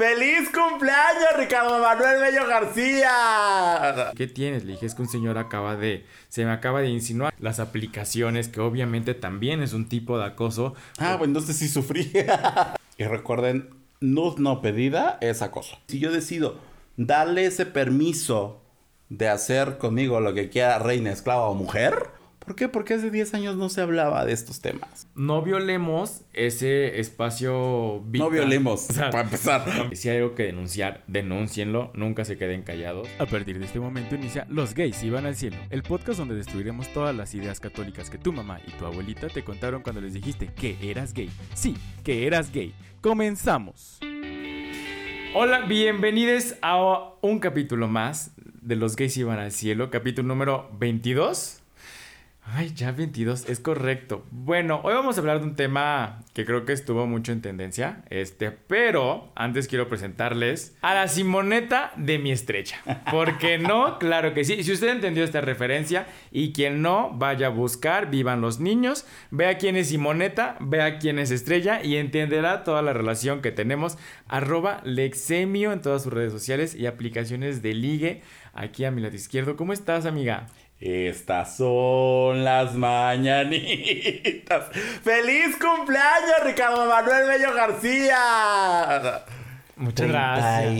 ¡Feliz cumpleaños, Ricardo Manuel Bello García! ¿Qué tienes? Le dije, es que un señor acaba de... Se me acaba de insinuar las aplicaciones, que obviamente también es un tipo de acoso. Ah, bueno, entonces sí sufrí. y recuerden, nud no pedida es acoso. Si yo decido darle ese permiso de hacer conmigo lo que quiera reina, esclava o mujer, ¿Por qué? Porque hace 10 años no se hablaba de estos temas. No violemos ese espacio vital. No violemos, para empezar. Si hay algo que denunciar, denúncienlo, nunca se queden callados. A partir de este momento inicia Los Gays Iban al Cielo, el podcast donde destruiremos todas las ideas católicas que tu mamá y tu abuelita te contaron cuando les dijiste que eras gay. Sí, que eras gay. Comenzamos. Hola, bienvenidos a un capítulo más de Los Gays Iban al Cielo, capítulo número 22. Ay, ya 22, es correcto. Bueno, hoy vamos a hablar de un tema que creo que estuvo mucho en tendencia, este, pero antes quiero presentarles a la Simoneta de mi estrecha. ¿Por qué no? Claro que sí. Si usted entendió esta referencia y quien no, vaya a buscar Vivan los Niños, vea quién es Simoneta, vea quién es Estrella y entenderá toda la relación que tenemos. Arroba Lexemio en todas sus redes sociales y aplicaciones de ligue aquí a mi lado izquierdo. ¿Cómo estás, amiga? Estas son las mañanitas. ¡Feliz cumpleaños, Ricardo Manuel Bello García! Muchas gracias.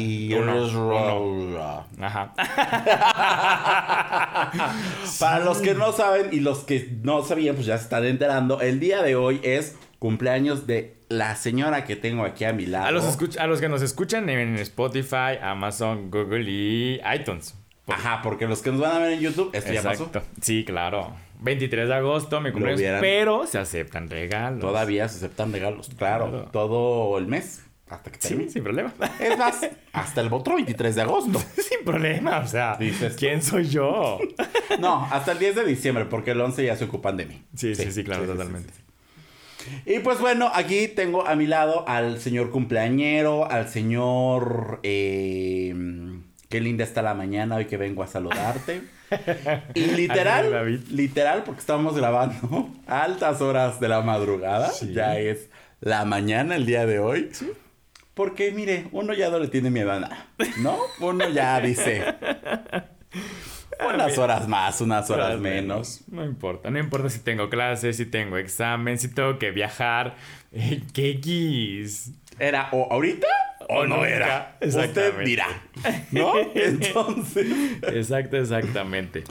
Ajá. Para los que no saben y los que no sabían, pues ya se están enterando. El día de hoy es cumpleaños de la señora que tengo aquí a mi lado. A los, a los que nos escuchan en Spotify, Amazon, Google y iTunes. Ajá, porque los que nos van a ver en YouTube, esto ya pasó. Sí, claro. 23 de agosto, me cumpleaños, pero se aceptan regalos. Todavía se aceptan regalos, claro, todo el mes. Hasta que termine. Sí, sin problema. Es más, hasta el otro 23 de agosto. sin problema, o sea, Dices, ¿quién soy yo? no, hasta el 10 de diciembre, porque el 11 ya se ocupan de mí. Sí, sí, sí, claro, totalmente. Y pues bueno, aquí tengo a mi lado al señor cumpleañero, al señor... Eh, Qué linda está la mañana hoy que vengo a saludarte. y literal, literal, porque estamos grabando altas horas de la madrugada. Ya es la mañana el día de hoy. Porque mire, uno ya no le tiene miedo a nada, ¿no? Uno ya dice. Unas horas más, unas horas, menos. No importa, no importa si tengo clases, si tengo examen, si tengo que viajar. ¿Qué quis? Era o ahorita o no era. Usted dirá. ¿No? Entonces. Exacto, exactamente.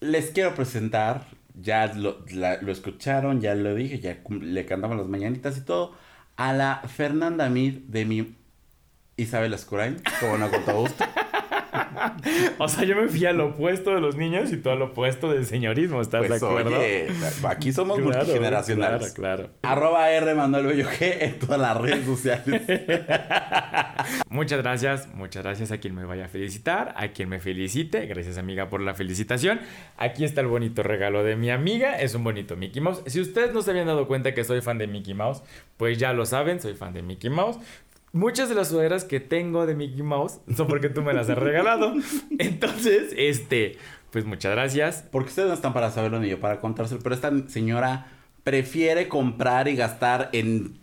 Les quiero presentar. Ya lo, escucharon, ya lo dije, ya le cantamos las mañanitas y todo. A la Fernanda Mir de mi Isabel Escurain, como no con todo gusto. o sea, yo me fui al opuesto de los niños y tú al opuesto del señorismo, ¿estás de pues, acuerdo? aquí somos multigeneracionales. Claro, claro. Arroba R Manuel Bello G en todas las redes sociales. muchas gracias, muchas gracias a quien me vaya a felicitar, a quien me felicite. Gracias, amiga, por la felicitación. Aquí está el bonito regalo de mi amiga. Es un bonito Mickey Mouse. Si ustedes no se habían dado cuenta que soy fan de Mickey Mouse, pues ya lo saben, soy fan de Mickey Mouse. Muchas de las sudaderas que tengo de Mickey Mouse son porque tú me las has regalado. Entonces, este, pues muchas gracias. Porque ustedes no están para saberlo ni yo para contárselo, pero esta señora prefiere comprar y gastar en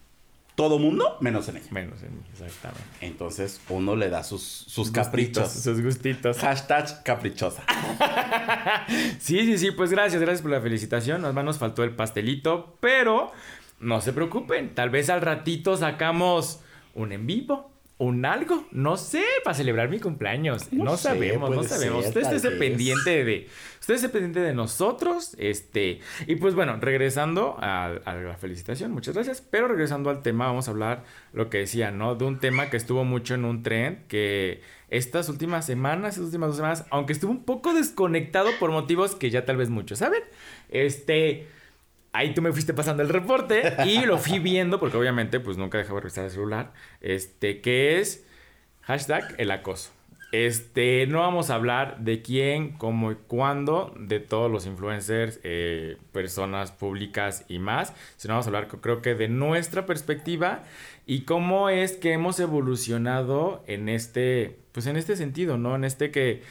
todo mundo menos en ella. Menos en mí, exactamente. Entonces uno le da sus, sus caprichos. Sus gustitos. Hashtag caprichosa. sí, sí, sí, pues gracias, gracias por la felicitación. Nos, nos faltó el pastelito, pero no se preocupen. Tal vez al ratito sacamos un en vivo, un algo, no sé, para celebrar mi cumpleaños. No, sabemos, no sabemos. usted esté pendiente de. Usted esté pendiente de nosotros. Este. Y pues bueno, regresando a, la felicitación, muchas gracias. Pero regresando al tema, vamos a hablar lo que decía, ¿no? De un tema que estuvo mucho en un trend que estas últimas semanas, estas últimas dos semanas, aunque estuvo un poco desconectado por motivos que ya tal vez muchos saben. Este ahí tú me fuiste pasando el reporte y lo fui viendo, porque obviamente pues nunca dejaba de revisar el celular, este, que es hashtag el acoso. Este, no vamos a hablar de quién, cómo y cuándo, de todos los influencers, eh, personas públicas y más, sino vamos a hablar creo que de nuestra perspectiva y cómo es que hemos evolucionado en este, pues en este sentido, ¿no? En este que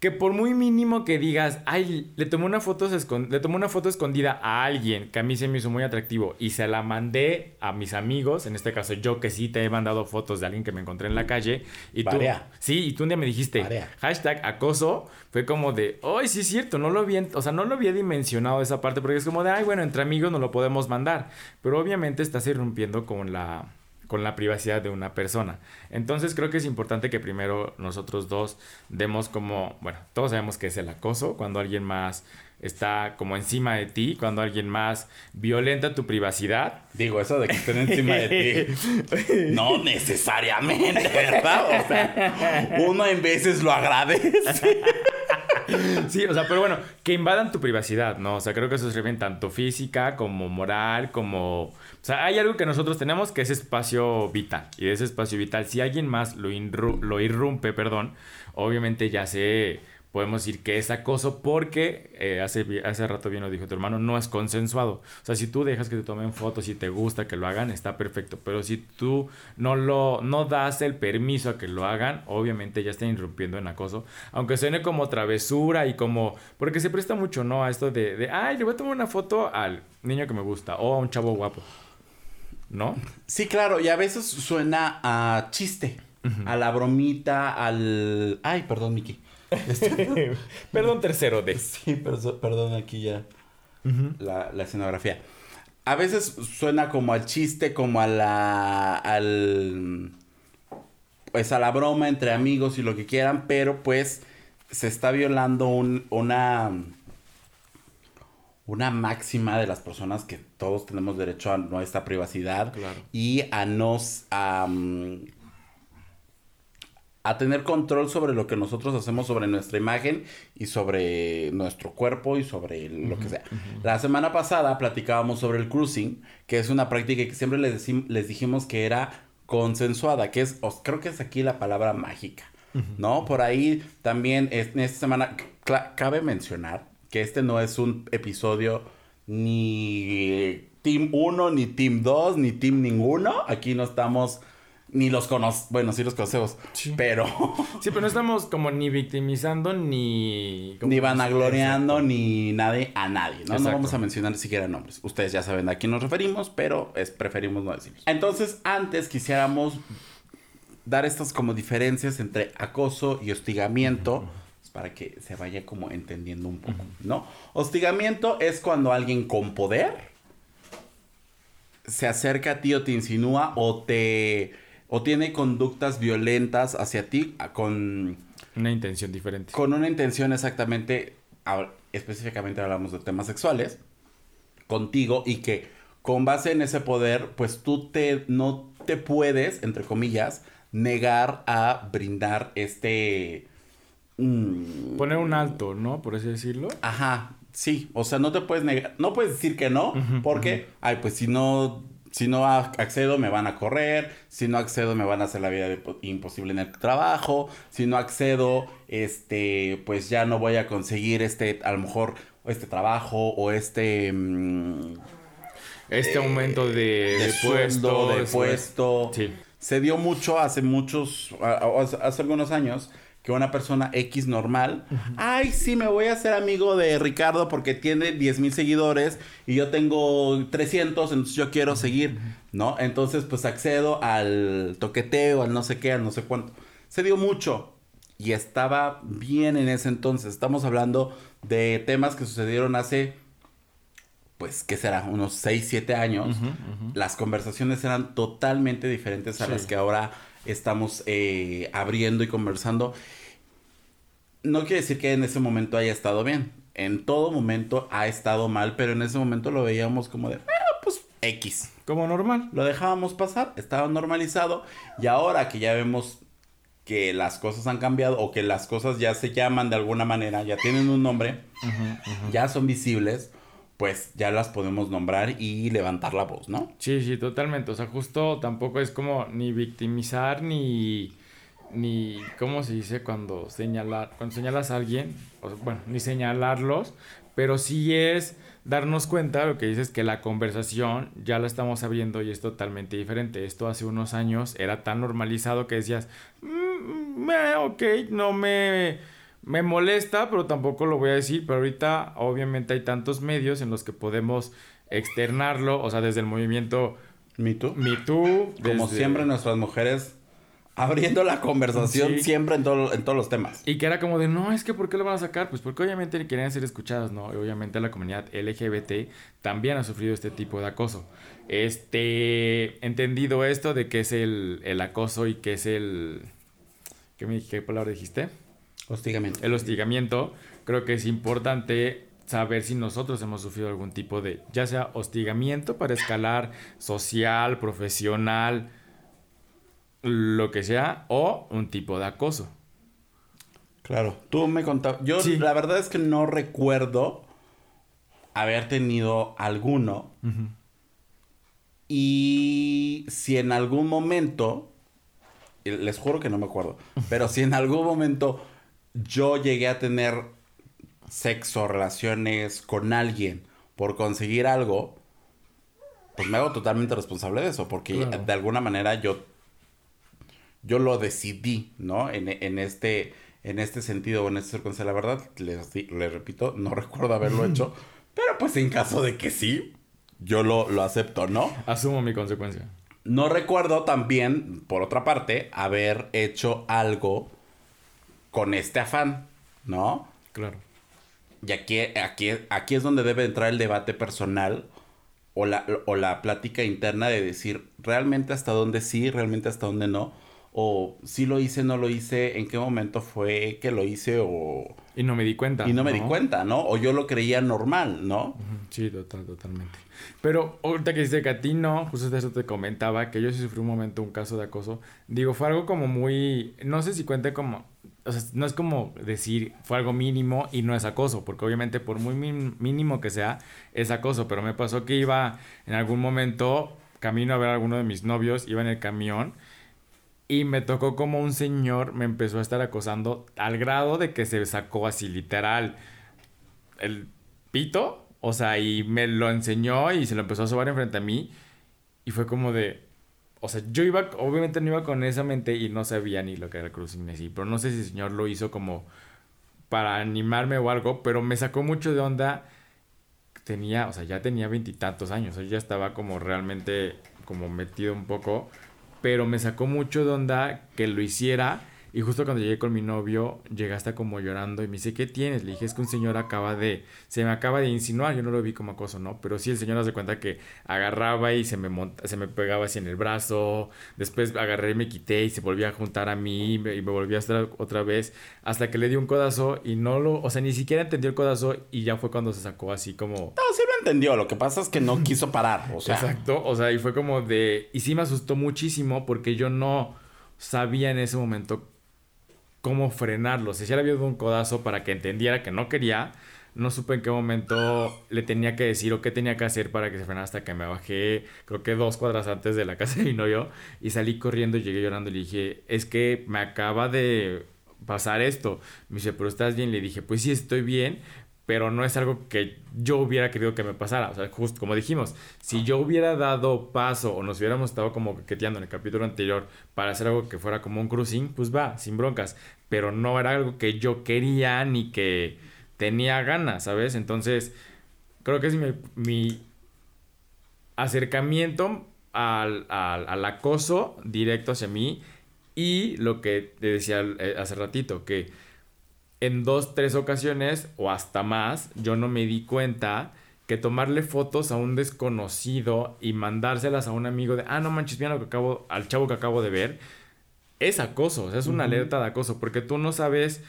que por muy mínimo que digas, ay, le tomé una foto le tomé una foto escondida a alguien que a mí se me hizo muy atractivo y se la mandé a mis amigos, en este caso yo que sí te he mandado fotos de alguien que me encontré en la calle y tú Sí, y tú un día me dijiste, hashtag acoso, fue como de, "Ay, sí es cierto, no lo había, o sea, no lo había dimensionado esa parte porque es como de, ay, bueno, entre amigos no lo podemos mandar." Pero obviamente estás irrumpiendo con la con la privacidad de una persona. Entonces creo que es importante que primero nosotros dos demos como, bueno, todos sabemos que es el acoso, cuando alguien más está como encima de ti, cuando alguien más violenta tu privacidad. Digo, eso de que estén encima de ti. No necesariamente, ¿verdad? O sea, uno en veces lo agradece. Sí, o sea, pero bueno, que invadan tu privacidad, ¿no? O sea, creo que eso se refiere tanto física como moral, como o sea, hay algo que nosotros tenemos que es espacio vital. Y ese espacio vital, si alguien más lo, lo irrumpe, perdón, obviamente ya sé, podemos decir que es acoso porque eh, hace, hace rato bien lo dijo tu hermano, no es consensuado. O sea, si tú dejas que te tomen fotos y te gusta que lo hagan, está perfecto. Pero si tú no, lo, no das el permiso a que lo hagan, obviamente ya están irrumpiendo en acoso. Aunque suene como travesura y como... Porque se presta mucho, ¿no? A esto de, de ay, le voy a tomar una foto al niño que me gusta o a un chavo guapo. ¿no? Sí, claro, y a veces suena a chiste, a la bromita, al... Ay, perdón, Miki. perdón, tercero de. Sí, perdón, aquí ya la, la, escenografía. A veces suena como al chiste, como a la... al... pues a la broma entre amigos y lo que quieran, pero pues se está violando un, una una máxima de las personas que todos tenemos derecho a nuestra privacidad y a nos a, a tener control sobre lo que nosotros hacemos sobre nuestra imagen y sobre nuestro cuerpo y sobre lo que sea. La semana pasada platicábamos sobre el cruising, que es una práctica que siempre les, les dijimos que era consensuada, que es, creo que es aquí la palabra mágica, ¿no? Por ahí también en esta semana cabe mencionar que este no es un episodio ni Team 1, ni Team 2, ni Team ninguno. Aquí no estamos ni los conocemos, bueno, sí los conocemos, pero... sí, pero no estamos como ni victimizando, ni... Ni vanagloriando, ni nadie a nadie, ¿no? No vamos a mencionar ni siquiera nombres. Ustedes ya saben a quién nos referimos, pero es, preferimos no decirlos. Entonces, antes quisiéramos dar estas como diferencias entre acoso y hostigamiento para que se vaya como entendiendo un poco, ¿no? Hostigamiento es cuando alguien con poder se acerca a ti o te insinúa o te o tiene conductas violentas hacia ti con una intención diferente. Con una intención exactamente específicamente hablamos de temas sexuales contigo y que con base en ese poder, pues tú te no te puedes, entre comillas, negar a brindar este Mm. Poner un alto, ¿no? Por así decirlo. Ajá, sí. O sea, no te puedes negar, no puedes decir que no, porque, ay, pues si no, si no accedo me van a correr, si no accedo me van a hacer la vida imposible en el trabajo, si no accedo, este, pues ya no voy a conseguir este, a lo mejor, este trabajo o este... Mm, este aumento de, de, puesto. De puesto. Sí. Se dio mucho hace muchos, hace algunos años, que una persona X normal, ay, sí, me voy a hacer amigo de Ricardo porque tiene 10 mil seguidores y yo tengo 300, entonces yo quiero seguir, ¿no? Entonces, pues accedo al toqueteo, al no sé qué, al no sé cuánto. Se dio mucho y estaba bien en ese entonces. Estamos hablando de temas que sucedieron hace, pues, ¿qué será? Unos 6, 7 años. Las conversaciones eran totalmente diferentes a las que ahora estamos eh, abriendo y conversando. No quiere decir que en ese momento haya estado bien. En todo momento ha estado mal, pero en ese momento lo veíamos como de, ah, pues X. Como normal. Lo dejábamos pasar, estaba normalizado. Y ahora que ya vemos que las cosas han cambiado o que las cosas ya se llaman de alguna manera, ya tienen un nombre, ya son visibles, pues ya las podemos nombrar y levantar la voz, ¿no? Sí, sí, totalmente. O sea, justo tampoco es como ni victimizar ni ni cómo se dice cuando señalar cuando señalas a alguien, bueno, ni señalarlos, pero sí es darnos cuenta, lo que dices que la conversación ya la estamos abriendo y es totalmente diferente. Esto hace unos años era tan normalizado que decías, mm, mm, eh, ok, no me Me molesta, pero tampoco lo voy a decir. Pero ahorita, obviamente, hay tantos medios en los que podemos externarlo. O sea, desde el movimiento ¿Me Too? Me Too. Como desde- siempre nuestras mujeres abriendo la conversación Sí. siempre en, todo- en todos los temas. Y que era como de, no, es que ¿por qué lo van a sacar? Pues porque obviamente querían ser escuchados, ¿no? Y obviamente la comunidad LGBT también ha sufrido este tipo de acoso. Este, entendido esto de qué es el, el acoso y qué es el... ¿Qué, me, ¿Qué palabra dijiste? Hostigamiento. El hostigamiento, creo que es importante saber si nosotros hemos sufrido algún tipo de, ya sea hostigamiento para escalar social, profesional, lo que sea, o un tipo de acoso. Claro. Tú me contabas. Yo Sí. la verdad es que no recuerdo haber tenido alguno. Y si en algún momento, les juro que no me acuerdo, pero si en algún momento yo llegué a tener sexo, relaciones con alguien por conseguir algo, pues me hago totalmente responsable de eso, porque Claro. de alguna manera yo, yo lo decidí, ¿no? En, en este, en este sentido o en esta circunstancia, la verdad, les, les repito, no recuerdo haberlo hecho, pero pues en caso de que sí, yo lo, lo acepto, ¿no? Asumo mi consecuencia. No recuerdo también, por otra parte, haber hecho algo con este afán, ¿no? Claro. Y aquí, aquí, aquí es donde debe entrar el debate personal o la, o la plática interna de decir realmente hasta dónde sí, realmente hasta dónde no. O si lo hice, no lo hice, en qué momento fue que lo hice o... Y no me di cuenta. Y no me di cuenta, ¿no? O yo lo creía normal, ¿no? Sí, total, totalmente. Pero ahorita que dice que a ti no, justo de eso te comentaba, que yo sí sufrí un momento un caso de acoso. Digo, fue algo como muy, no sé si cuente como, o sea, no es como decir fue algo mínimo y no es acoso, porque obviamente por muy mínimo que sea, es acoso. Pero me pasó que iba en algún momento camino a ver a alguno de mis novios, iba en el camión. Y me tocó como un señor me empezó a estar acosando al grado de que se sacó así literal el pito, o sea, y me lo enseñó y se lo empezó a sobar enfrente a mí. Y fue como de. O sea, yo iba, obviamente no iba con esa mente y no sabía ni lo que era el cruising así. Pero no sé si el señor lo hizo como para animarme o algo, pero me sacó mucho de onda. Tenía, o sea, ya tenía veintitantos años, o sea, ya estaba como realmente como metido un poco, pero me sacó mucho de onda que lo hiciera. Y justo cuando llegué con mi novio, llegaste como llorando y me dice, ¿qué tienes? Le dije, es que un señor acaba de, se me acaba de insinuar, yo no lo vi como acoso, ¿no? Pero sí, el señor hace cuenta que agarraba y se me, monta, se me pegaba así en el brazo, después agarré y me quité y se volvía a juntar a mí y me, y me volvía a estar otra vez, hasta que le di un codazo y no lo, o sea, ni siquiera entendió el codazo y ya fue cuando se sacó así como... No, sí lo entendió. Lo que pasa es que no quiso parar. O sea, Exacto, o sea, y fue como de... Y sí me asustó muchísimo porque yo no sabía en ese momento cómo frenarlo. Si ya le había dado un codazo para que entendiera que no quería, no supe en qué momento le tenía que decir o qué tenía que hacer para que se frenara hasta que me bajé, creo que dos cuadras antes de la casa de mi novio, y salí corriendo llegué llorando y le dije, es que me acaba de pasar esto. Me dice, pero estás bien. Le dije, pues sí, estoy bien, pero no es algo que yo hubiera querido que me pasara. O sea, justo como dijimos, si yo hubiera dado paso o nos hubiéramos estado como coqueteando en el capítulo anterior para hacer algo que fuera como un cruising, pues va, sin broncas. Pero no era algo que yo quería ni que tenía ganas, ¿sabes? Entonces, creo que es mi, mi acercamiento al, al, al acoso directo hacia mí y lo que te decía eh, hace ratito, que en dos, tres ocasiones o hasta más, yo no me di cuenta que tomarle fotos a un desconocido y mandárselas a un amigo de, ah, no manches, mira lo que acabo, al chavo que acabo de ver, es acoso, o sea, es una alerta de acoso, porque tú no sabes,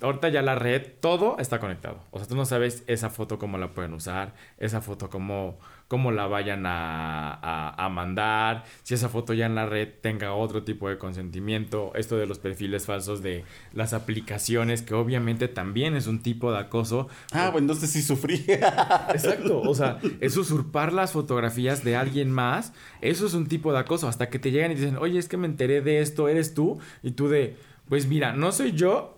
ahorita ya la red, todo está conectado, o sea, tú no sabes esa foto cómo la pueden usar, esa foto cómo, cómo la vayan a, a, a mandar, si esa foto ya en la red tenga otro tipo de consentimiento, esto de los perfiles falsos de las aplicaciones, que obviamente también es un tipo de acoso. ah, bueno, entonces sí sufrí. Exacto, o sea, es usurpar las fotografías de alguien más, eso es un tipo de acoso, hasta que te llegan y dicen, oye, es que me enteré de esto, eres tú, y tú de, pues mira, no soy yo,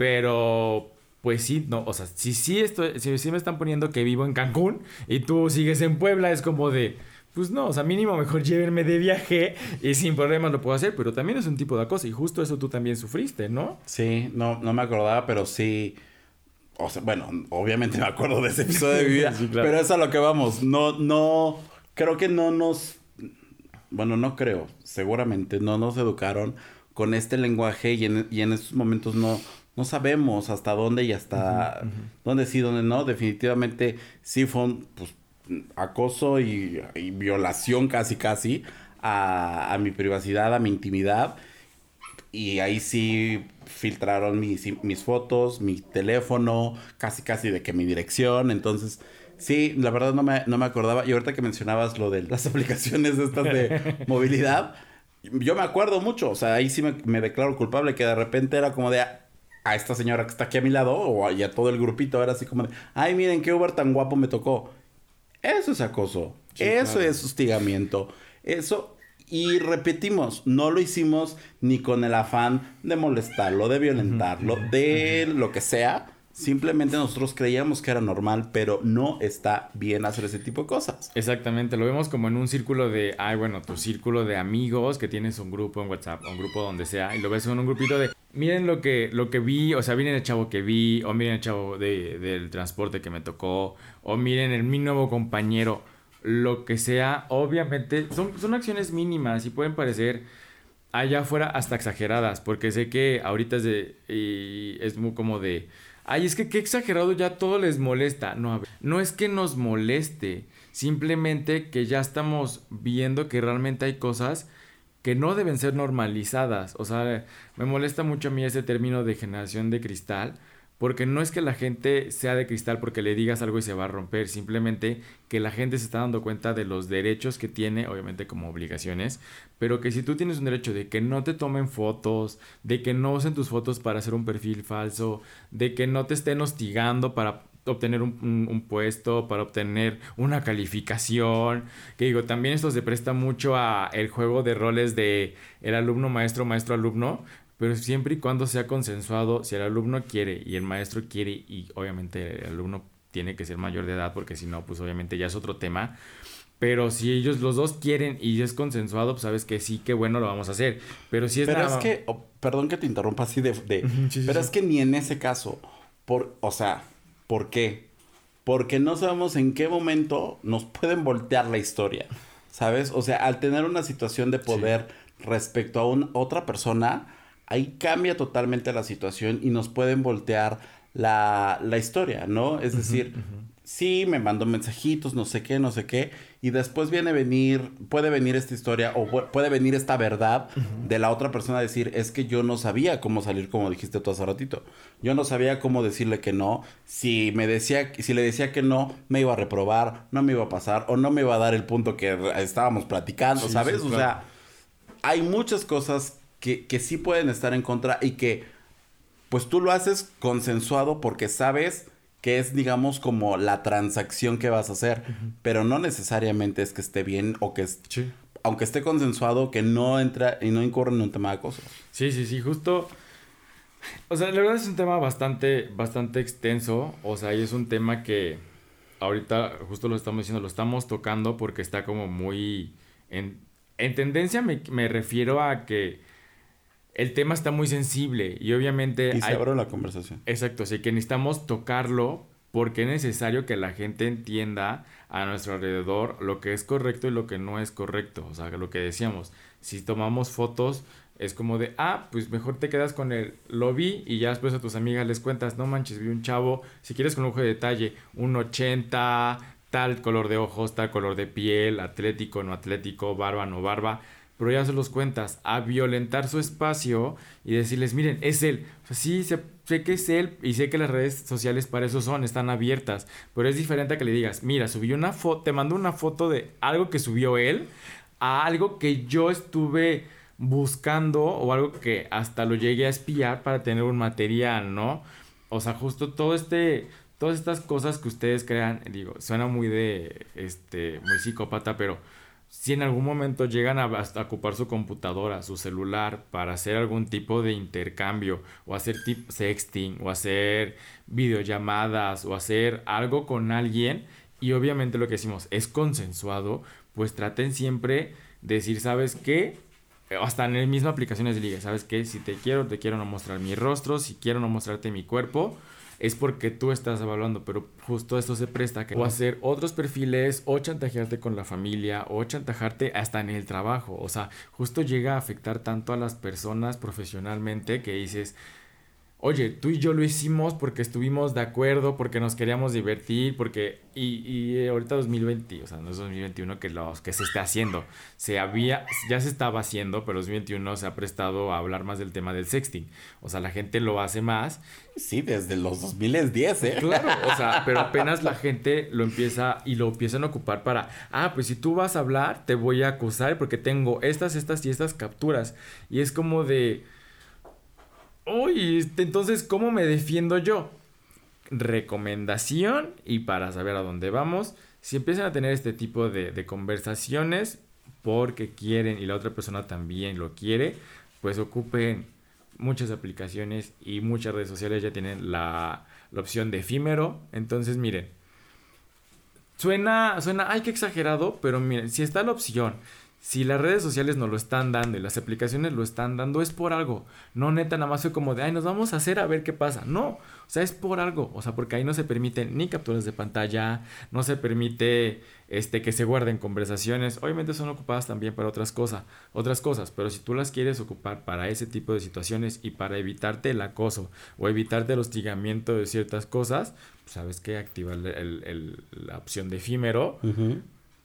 pero pues sí, no, o sea, si sí estoy, si me están poniendo que vivo en Cancún y tú sigues en Puebla, es como de, pues no, o sea, mínimo mejor llévenme de viaje y sin problemas lo puedo hacer, pero también es un tipo de acoso y justo eso tú también sufriste, ¿no? Sí, no, no me acordaba, pero sí. O sea, bueno, obviamente me acuerdo de ese episodio de mi vida, Sí, claro. pero es a lo que vamos. No, no, creo que no nos, bueno, no creo, seguramente no nos educaron con este lenguaje y en, y en estos momentos no, no sabemos hasta dónde y hasta dónde sí, dónde no. Definitivamente sí fue un, pues, acoso y, y violación casi, casi a, a mi privacidad, a mi intimidad. Y ahí sí filtraron mis, mis fotos, mi teléfono, casi casi de que mi dirección. Entonces, sí, la verdad no me, no me acordaba. Y ahorita que mencionabas lo de las aplicaciones estas de movilidad, yo me acuerdo mucho. O sea, ahí sí me, me declaro culpable, que de repente era como de a, esta señora que está aquí a mi lado, o a, y a todo el grupito, era así como de, ay, miren qué Uber tan guapo me tocó. Eso es acoso. Sí, eso claro. es hostigamiento. Eso. Y repetimos, no lo hicimos ni con el afán de molestarlo, de violentarlo, de lo que sea. Simplemente nosotros creíamos que era normal, pero no está bien hacer ese tipo de cosas. Exactamente, lo vemos como en un círculo de, ay, bueno, tu círculo de amigos que tienes un grupo en WhatsApp, un grupo donde sea, y lo ves en un grupito de, miren lo que, lo que vi, o sea, miren el chavo que vi, o miren el chavo de, del transporte que me tocó, o miren el mi nuevo compañero, lo que sea, obviamente, son, son acciones mínimas y pueden parecer allá afuera hasta exageradas, porque sé que ahorita es de, y es muy como de, ay, es que qué exagerado ya todo les molesta. No, a ver, no es que nos moleste, simplemente que ya estamos viendo que realmente hay cosas que no deben ser normalizadas. O sea, me molesta mucho a mí ese término de generación de cristal, porque no es que la gente sea de cristal porque le digas algo y se va a romper, simplemente que la gente se está dando cuenta de los derechos que tiene, obviamente como obligaciones, pero que si tú tienes un derecho de que no te tomen fotos, de que no usen tus fotos para hacer un perfil falso, de que no te estén hostigando para obtener un, puesto, para obtener una calificación, que digo, también esto se presta mucho a el juego de roles de el alumno maestro, maestro alumno, pero siempre y cuando sea consensuado, si el alumno quiere y el maestro quiere y obviamente el alumno tiene que ser mayor de edad porque si no, pues obviamente ya es otro tema. Pero si ellos los dos quieren y es consensuado, pues sabes que sí, que bueno, lo vamos a hacer. Pero si es Pero nada es que, oh, perdón que te interrumpa así de... de- sí, sí, pero sí. es que ni en ese caso, por, o sea, ¿por qué? Porque no sabemos en qué momento nos pueden voltear la historia, ¿sabes? O sea, al tener una situación de poder respecto a un- otra persona, ahí cambia totalmente la situación y nos pueden voltear la, la historia, ¿no? Es decir, sí, me mandó mensajitos, no sé qué, no sé qué, y después viene venir, puede venir esta historia o pu- puede venir esta verdad de la otra persona a decir, es que yo no sabía cómo salir, como dijiste tú hace ratito. Yo no sabía cómo decirle que no. Si me decía, si le decía que no, me iba a reprobar, no me iba a pasar, o no me iba a dar el punto que estábamos platicando, Sí, ¿sabes? sí, O sea, hay muchas cosas que, que sí pueden estar en contra y que pues tú lo haces consensuado porque sabes que es, digamos, como la transacción que vas a hacer, pero no necesariamente es que esté bien o que, es- Sí. aunque esté consensuado, que no entra y no incurre en un tema de acoso. Sí, sí, sí, justo. O sea, la verdad es un tema bastante, bastante extenso. O sea, y es un tema que ahorita justo lo estamos diciendo, lo estamos tocando porque está como muy en, en tendencia. Me, me refiero a que el tema está muy sensible y obviamente Y se hay- abre la conversación. Exacto, sí, que necesitamos tocarlo porque es necesario que la gente entienda a nuestro alrededor lo que es correcto y lo que no es correcto. O sea, lo que decíamos, si tomamos fotos, es como de, ah, pues mejor te quedas con el, lo vi y ya después a tus amigas les cuentas, no manches, vi un chavo, si quieres con lujo de detalle, un 80, tal color de ojos, tal color de piel, atlético, no atlético, barba, no barba pero ya se los cuentas, a violentar su espacio y decirles, miren, es él. Sí, sé, sé que es él y sé que las redes sociales para eso son, están abiertas, pero es diferente a que le digas, mira, subió una foto, te mandó una foto de algo que subió él a algo que yo estuve buscando o algo que hasta lo llegué a espiar para tener un material, ¿no? O sea, justo todo este, todas estas cosas que ustedes crean, digo, suena muy de, este, muy psicópata, pero si en algún momento llegan a, hasta ocupar su computadora, su celular, para hacer algún tipo de intercambio, o hacer sexting, o hacer videollamadas, o hacer algo con alguien, y obviamente lo que decimos es consensuado, pues traten siempre de decir, ¿sabes qué? Hasta en las mismas aplicaciones de liga, ¿sabes qué? Si te quiero, te quiero no mostrar mi rostro, si quiero no mostrarte mi cuerpo, es porque tú estás evaluando, pero justo esto se presta que o hacer otros perfiles o chantajearte con la familia o chantajearte hasta en el trabajo. O sea, justo llega a afectar tanto a las personas profesionalmente que dices, oye, tú y yo lo hicimos porque estuvimos de acuerdo, porque nos queríamos divertir, porque... Y, y ahorita 2020, o sea, no es 2021 que, los, que se esté haciendo. Se había, ya se estaba haciendo, pero 2021 se ha prestado a hablar más del tema del sexting. O sea, la gente lo hace más. Sí, desde los 2010, ¿eh? Claro, o sea, pero apenas la gente lo empieza y lo empiezan a ocupar para, ah, pues si tú vas a hablar, te voy a acusar porque tengo estas, estas y estas capturas. Y es como de uy, este, entonces, ¿cómo me defiendo yo? Recomendación y para saber a dónde vamos, si empiezan a tener este tipo de, conversaciones porque quieren y la otra persona también lo quiere, pues ocupen muchas aplicaciones y muchas redes sociales ya tienen la, opción de efímero. Entonces, miren, suena, suena, ay, qué exagerado, pero miren, si está la opción si las redes sociales nos lo están dando y las aplicaciones lo están dando, es por algo. No neta, nada más fue como de, ay, nos vamos a hacer a ver qué pasa. No, o sea, es por algo. O sea, porque ahí no se permiten ni capturas de pantalla, no se permite este, que se guarden conversaciones. Obviamente son ocupadas también para otras cosas, otras cosas, pero si tú las quieres ocupar para ese tipo de situaciones y para evitarte el acoso o evitarte el hostigamiento de ciertas cosas, pues sabes que activa la opción de efímero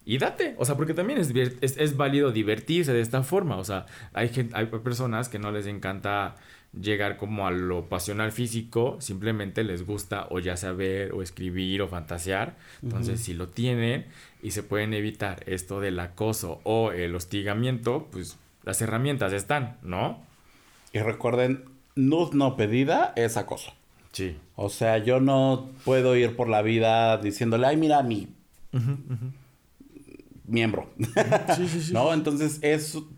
y date. O sea, porque también es, es, válido divertirse de esta forma. O sea, hay, gente, hay personas que no les encanta llegar como a lo pasional físico, simplemente les gusta o ya saber o escribir o fantasear. Entonces, si lo tienen y se pueden evitar esto del acoso o el hostigamiento, pues las herramientas están, ¿no? Y recuerden, nud no pedida es acoso. Sí. O sea, yo no puedo ir por la vida diciéndole, ay, mira a mí miembro. Sí, sí, sí. ¿No? Entonces, eso,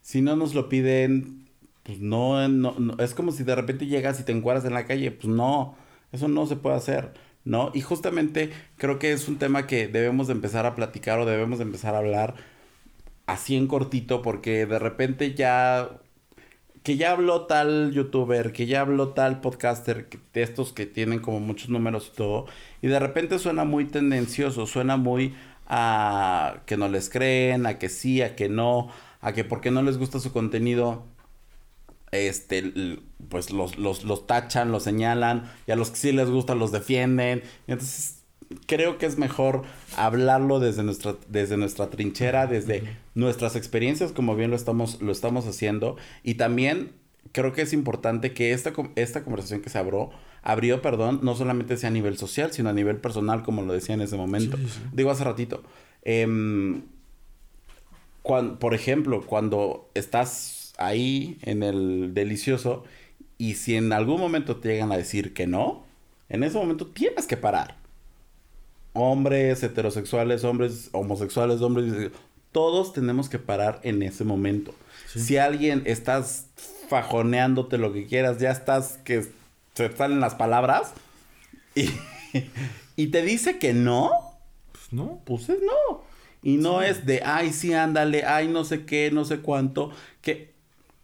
si no nos lo piden, pues no, no, es como si de repente llegas y te encuadras en la calle, pues no, eso no se puede hacer, ¿no? Y justamente creo que es un tema que debemos de empezar a platicar o debemos de empezar a hablar así en cortito, porque de repente ya que ya habló tal youtuber, que ya habló tal podcaster, de estos que tienen como muchos números y todo, y de repente suena muy tendencioso, suena muy a que no les creen, a que sí, a que no, a que porque no les gusta su contenido, este, pues los, los, los tachan, los señalan, y a los que sí les gusta los defienden. Entonces, creo que es mejor hablarlo desde nuestra, desde nuestra trinchera, desde nuestras experiencias, como bien lo estamos, lo estamos haciendo. Y también creo que es importante que esta, esta conversación que se abrió, abrió, perdón, no solamente sea a nivel social, sino a nivel personal, como lo decía en ese momento. Digo hace ratito. Em, por ejemplo, cuando estás ahí en el delicioso y si en algún momento te llegan a decir que no, en ese momento tienes que parar. Hombres heterosexuales, hombres homosexuales, hombres... Todos tenemos que parar en ese momento. Si alguien estás fajoneándote lo que quieras, ya estás que se salen las palabras y, y te dice que no, pues no. Pues es no. Y no es de, ay, sí, ándale, ay, no sé qué, no sé cuánto, que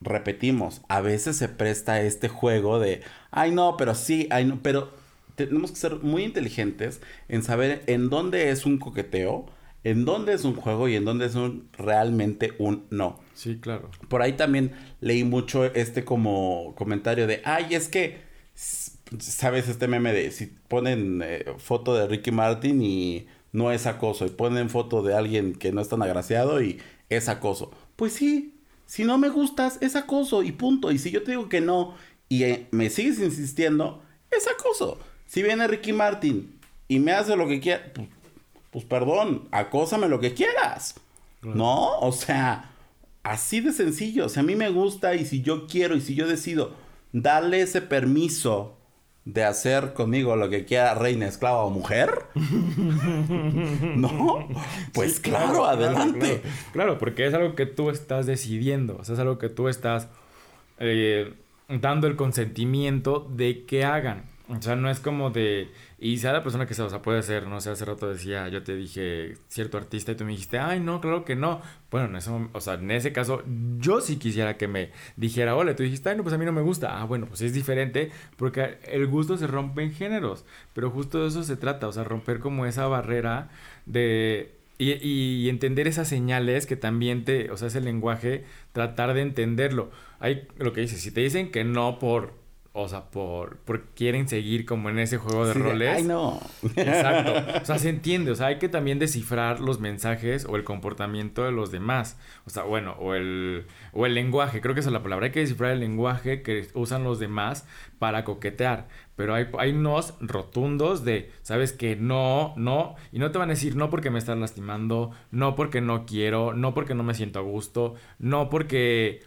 repetimos, a veces se presta este juego de, ay, no, pero sí, ay, no, pero tenemos que ser muy inteligentes en saber en dónde es un coqueteo, en dónde es un juego y en dónde es un realmente un no. Sí, claro. Por ahí también leí mucho este como comentario de, ay, es que ¿sabes este meme de si ponen eh, foto de Ricky Martin y no es acoso y ponen foto de alguien que no es tan agraciado y es acoso? Pues sí, si no me gustas es acoso y punto. Y si yo te digo que no y eh, me sigues insistiendo, es acoso. Si viene Ricky Martin y me hace lo que quiera, pues, pues, perdón, acósame lo que quieras. ¿No? O sea, así de sencillo. Si a mí me gusta y si yo quiero y si yo decido darle ese permiso de hacer conmigo lo que quiera reina, esclava o mujer? ¿No? Pues claro, adelante. Claro, porque es algo que tú estás decidiendo, o sea, es algo que tú estás eh, dando el consentimiento de que hagan. O sea, no es como de. Y sea la persona que sea, o sea, puede ser, no sé, hace rato decía, yo te dije cierto artista y tú me dijiste, ay, no, claro que no. Bueno, en eso, o sea, en ese caso, yo sí quisiera que me dijera, hola, tú dijiste, ay, no, pues a mí no me gusta. Ah, bueno, pues es diferente porque el gusto se rompe en géneros. Pero justo de eso se trata, o sea, romper como esa barrera de. Y, y entender esas señales que también te, o sea, ese lenguaje, tratar de entenderlo. Hay lo que dices, si te dicen que no por o sea, por, por quieren seguir como en ese juego de roles. Ay, no. Exacto. O sea, se entiende. O sea, hay que también descifrar los mensajes o el comportamiento de los demás. O sea, bueno, o el, o el lenguaje. Creo que esa es la palabra. Hay que descifrar el lenguaje que usan los demás para coquetear. Pero hay, hay nos rotundos de, sabes que no, no. Y no te van a decir no porque me estás lastimando, no porque no quiero, no porque no me siento a gusto, no porque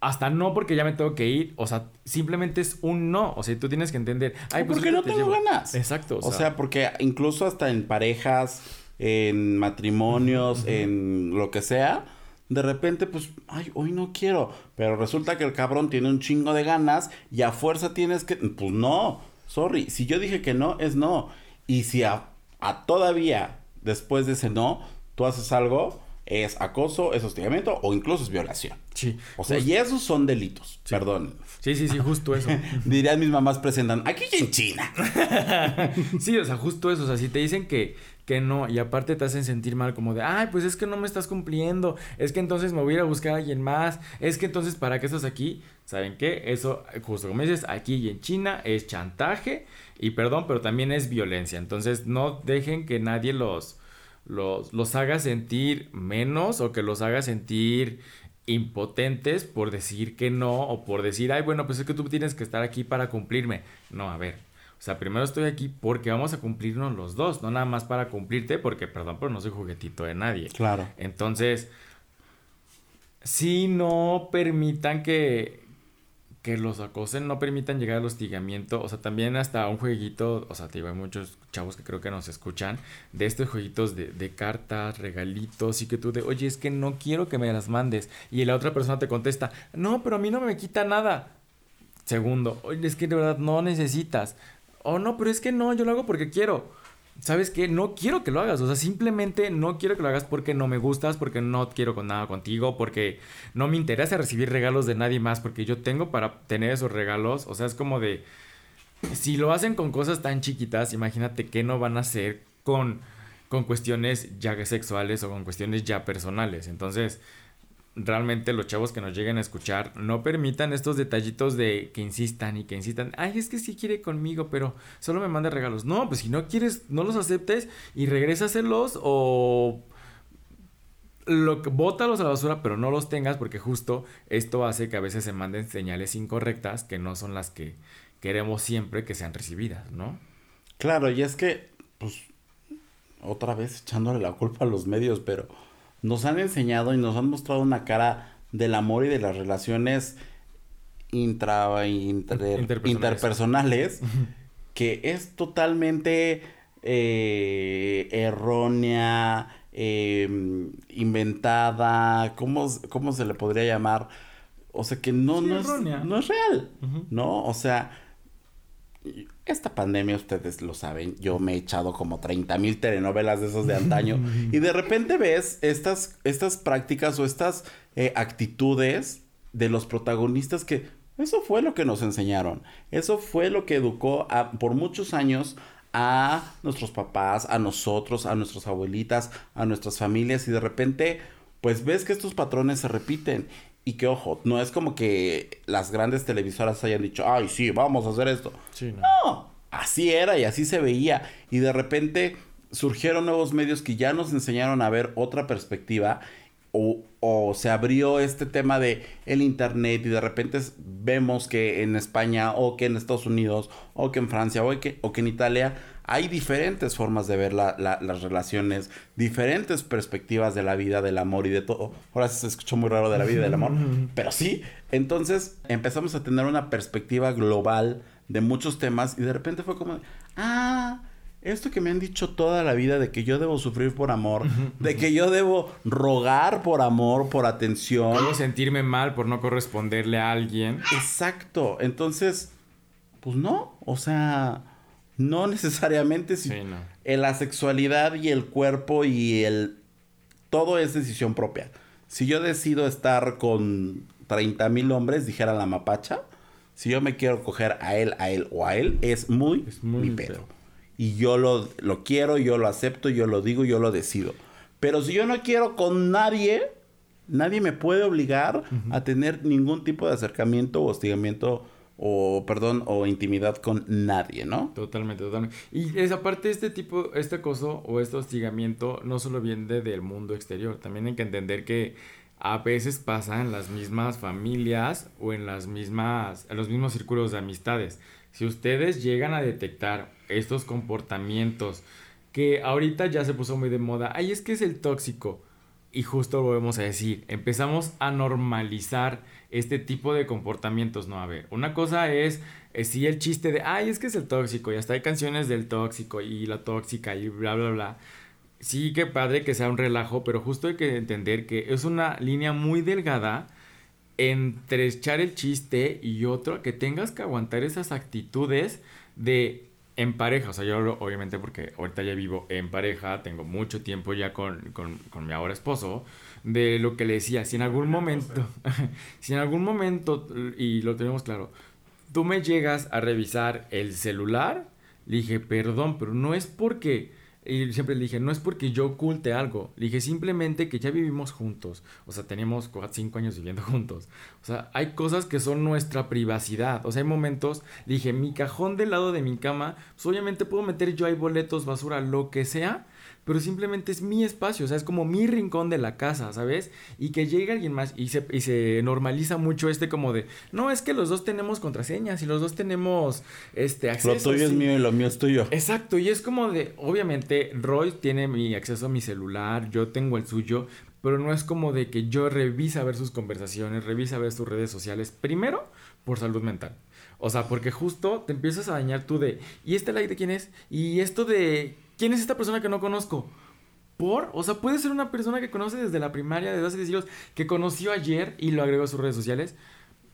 hasta no porque ya me tengo que ir, o sea, simplemente es un no, o sea, tú tienes que entender, ay, pues porque no tengo ganas. Exacto. O, sea, porque incluso hasta en parejas, en matrimonios, en lo que sea, de repente, pues, ay, hoy no quiero, pero resulta que el cabrón tiene un chingo de ganas y a fuerza tienes que, pues no, sorry, si yo dije que no, es no. Y si a, a todavía después de ese no, tú haces algo, es acoso, es hostigamiento o incluso es violación. Sí. O sea, y esos son delitos. Perdón. Sí, sí, sí, justo eso. Dirían mis mamás presentan aquí y en China. sí, o sea, justo eso. O sea, si te dicen que, que no y aparte te hacen sentir mal como de, ay, pues es que no me estás cumpliendo, es que entonces me voy a ir a buscar a alguien más, es que entonces para qué estás aquí, ¿saben qué? Eso, justo como dices, aquí y en China es chantaje y perdón, pero también es violencia. Entonces no dejen que nadie los los, los haga sentir menos o que los haga sentir impotentes por decir que no o por decir, ay, bueno, pues es que tú tienes que estar aquí para cumplirme. No, a ver. O sea, primero estoy aquí porque vamos a cumplirnos los dos, no nada más para cumplirte porque, perdón, pero no soy juguetito de nadie. Claro. Entonces, si no permitan que, que los acosen, no permitan llegar al hostigamiento, o sea, también hasta un jueguito, o sea, te digo, muchos chavos que creo que nos escuchan, de estos jueguitos de, cartas, regalitos, y que tú de, oye, es que no quiero que me las mandes, y la otra persona te contesta, no, pero a mí no me quita nada. Segundo, oye, es que de verdad no necesitas. Oh, no, pero es que no, yo lo hago porque quiero. ¿Sabes qué? No quiero que lo hagas. O sea, simplemente no quiero que lo hagas porque no me gustas, porque no quiero con nada contigo, porque no me interesa recibir regalos de nadie más, porque yo tengo para tener esos regalos. O sea, es como de. Si lo hacen con cosas tan chiquitas, imagínate qué no van a hacer con, con cuestiones ya sexuales o con cuestiones ya personales. Entonces, realmente los chavos que nos lleguen a escuchar no permitan estos detallitos de que insistan y que insistan, ay, es que sí quiere conmigo, pero solo me manda regalos. No, pues si no quieres, no los aceptes y regrésaselos o lo bótalos a la basura, pero no los tengas porque justo esto hace que a veces se manden señales incorrectas que no son las que queremos siempre que sean recibidas, ¿no? Claro, y es que pues otra vez echándole la culpa a los medios, pero nos han enseñado y nos han mostrado una cara del amor y de las relaciones intra, interpersonales, que es totalmente eh, errónea, em, inventada, ¿cómo, ¿cómo, se le podría llamar? O sea, que no, no, es, no, es, real, ¿no? O sea, esta pandemia, ustedes lo saben, yo me he echado como 30 mil telenovelas de esos de antaño y de repente ves estas, estas prácticas o estas eh, actitudes de los protagonistas que eso fue lo que nos enseñaron, eso fue lo que educó por muchos años a nuestros papás, a nosotros, a nuestras abuelitas, a nuestras familias y de repente pues ves que estos patrones se repiten y que ojo, no es como que las grandes televisoras hayan dicho, ay, sí, vamos a hacer esto. no. así era y así se veía. Y de repente surgieron nuevos medios que ya nos enseñaron a ver otra perspectiva. O, o, se abrió este tema de el internet y de repente vemos que en España o que en Estados Unidos o que en Francia o que, o que en Italia hay diferentes formas de ver las relaciones, diferentes perspectivas de la vida, del amor y de todo. Ahora se escuchó muy raro de la vida y del amor, pero sí. Entonces empezamos a tener una perspectiva global de muchos temas y de repente fue como, ah, esto que me han dicho toda la vida de que yo debo sufrir por amor, de que yo debo rogar por amor, por atención. Debo sentirme mal por no corresponderle a alguien. Exacto. Entonces, Pues no, o sea, no necesariamente. Si Sí, no. en la sexualidad y el cuerpo y el... Todo es decisión propia. Si yo decido estar con 30 mil hombres, dijera la mapacha, si yo me quiero coger a él, a él o a él, es muy, Es muy mi pedo. pedo. Y yo lo, lo quiero, yo lo acepto, yo lo digo, yo lo decido. Pero si yo no quiero con nadie, nadie me puede obligar a tener ningún tipo de acercamiento o hostigamiento o, perdón, o intimidad con nadie, ¿no? Totalmente, totalmente. Y esa parte, este tipo, este acoso o este hostigamiento no solo viene del mundo exterior, también hay que entender que a veces pasa en las mismas familias o en las mismas, en los mismos círculos de amistades. Si ustedes llegan a detectar estos comportamientos que ahorita ya se puso muy de moda, ay, es que es el tóxico. Y justo lo volvemos a decir, empezamos a normalizar este tipo de comportamientos. No, a ver, una cosa es, eh, sí, el chiste de, ay, es que es el tóxico, y hasta hay canciones del tóxico y la tóxica y bla, bla, bla. Sí, que padre que sea un relajo, pero justo hay que entender que es una línea muy delgada entre echar el chiste y otro, que tengas que aguantar esas actitudes de en pareja, o sea, yo hablo, obviamente porque ahorita ya vivo en pareja, tengo mucho tiempo ya con, con, con mi ahora esposo, de lo que le decía, si en algún momento, si en algún momento, y lo tenemos claro, tú me llegas a revisar el celular, le dije, perdón, pero no es porque, y siempre le dije, no es porque yo oculte algo, le dije simplemente que ya vivimos juntos, o sea, tenemos cua- cinco años viviendo juntos, o sea, hay cosas que son nuestra privacidad, o sea, hay momentos, dije, mi cajón del lado de mi cama, pues obviamente puedo meter yo ahí boletos, basura, lo que sea, pero simplemente es mi espacio, o sea, es como mi rincón de la casa, ¿sabes? Y que llegue alguien más y se, y se normaliza mucho este como de, no, es que los dos tenemos contraseñas y los dos tenemos este acceso. Lo tuyo es sí". mío y lo mío es tuyo. Exacto, y es como de, obviamente, Roy tiene mi acceso a mi celular, yo tengo el suyo, pero no es como de que yo revisa ver sus conversaciones, revisa ver sus redes sociales, primero por salud mental. O sea, porque justo te empiezas a dañar tú de, ¿y este like de quién es? Y esto de, ¿quién es esta persona que no conozco? ¿Por? O sea, puede ser una persona que conoce desde la primaria, desde hace 10 siglos, que conoció ayer y lo agregó a sus redes sociales.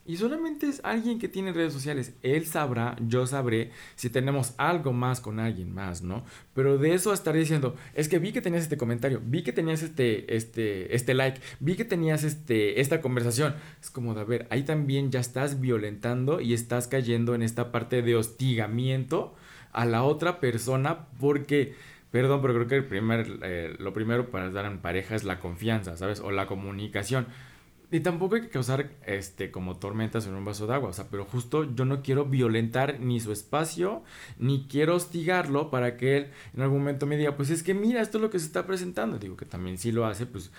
Y solamente es alguien que tiene redes sociales. Él sabrá, yo sabré si tenemos algo más con alguien más, ¿no? Pero de eso a estar diciendo, es que vi que tenías este comentario, vi que tenías este, este, este like, vi que tenías este, esta conversación. Es como de, a ver, ahí también ya estás violentando y estás cayendo en esta parte de hostigamiento a la otra persona porque... Perdón, pero creo que el primer, eh, lo primero para estar en pareja es la confianza, ¿sabes? O la comunicación. Y tampoco hay que causar este como tormentas en un vaso de agua, o sea, pero justo yo no quiero violentar ni su espacio, ni quiero hostigarlo para que él en algún momento me diga, pues es que mira, esto es lo que se está presentando. Digo que también si lo hace, pues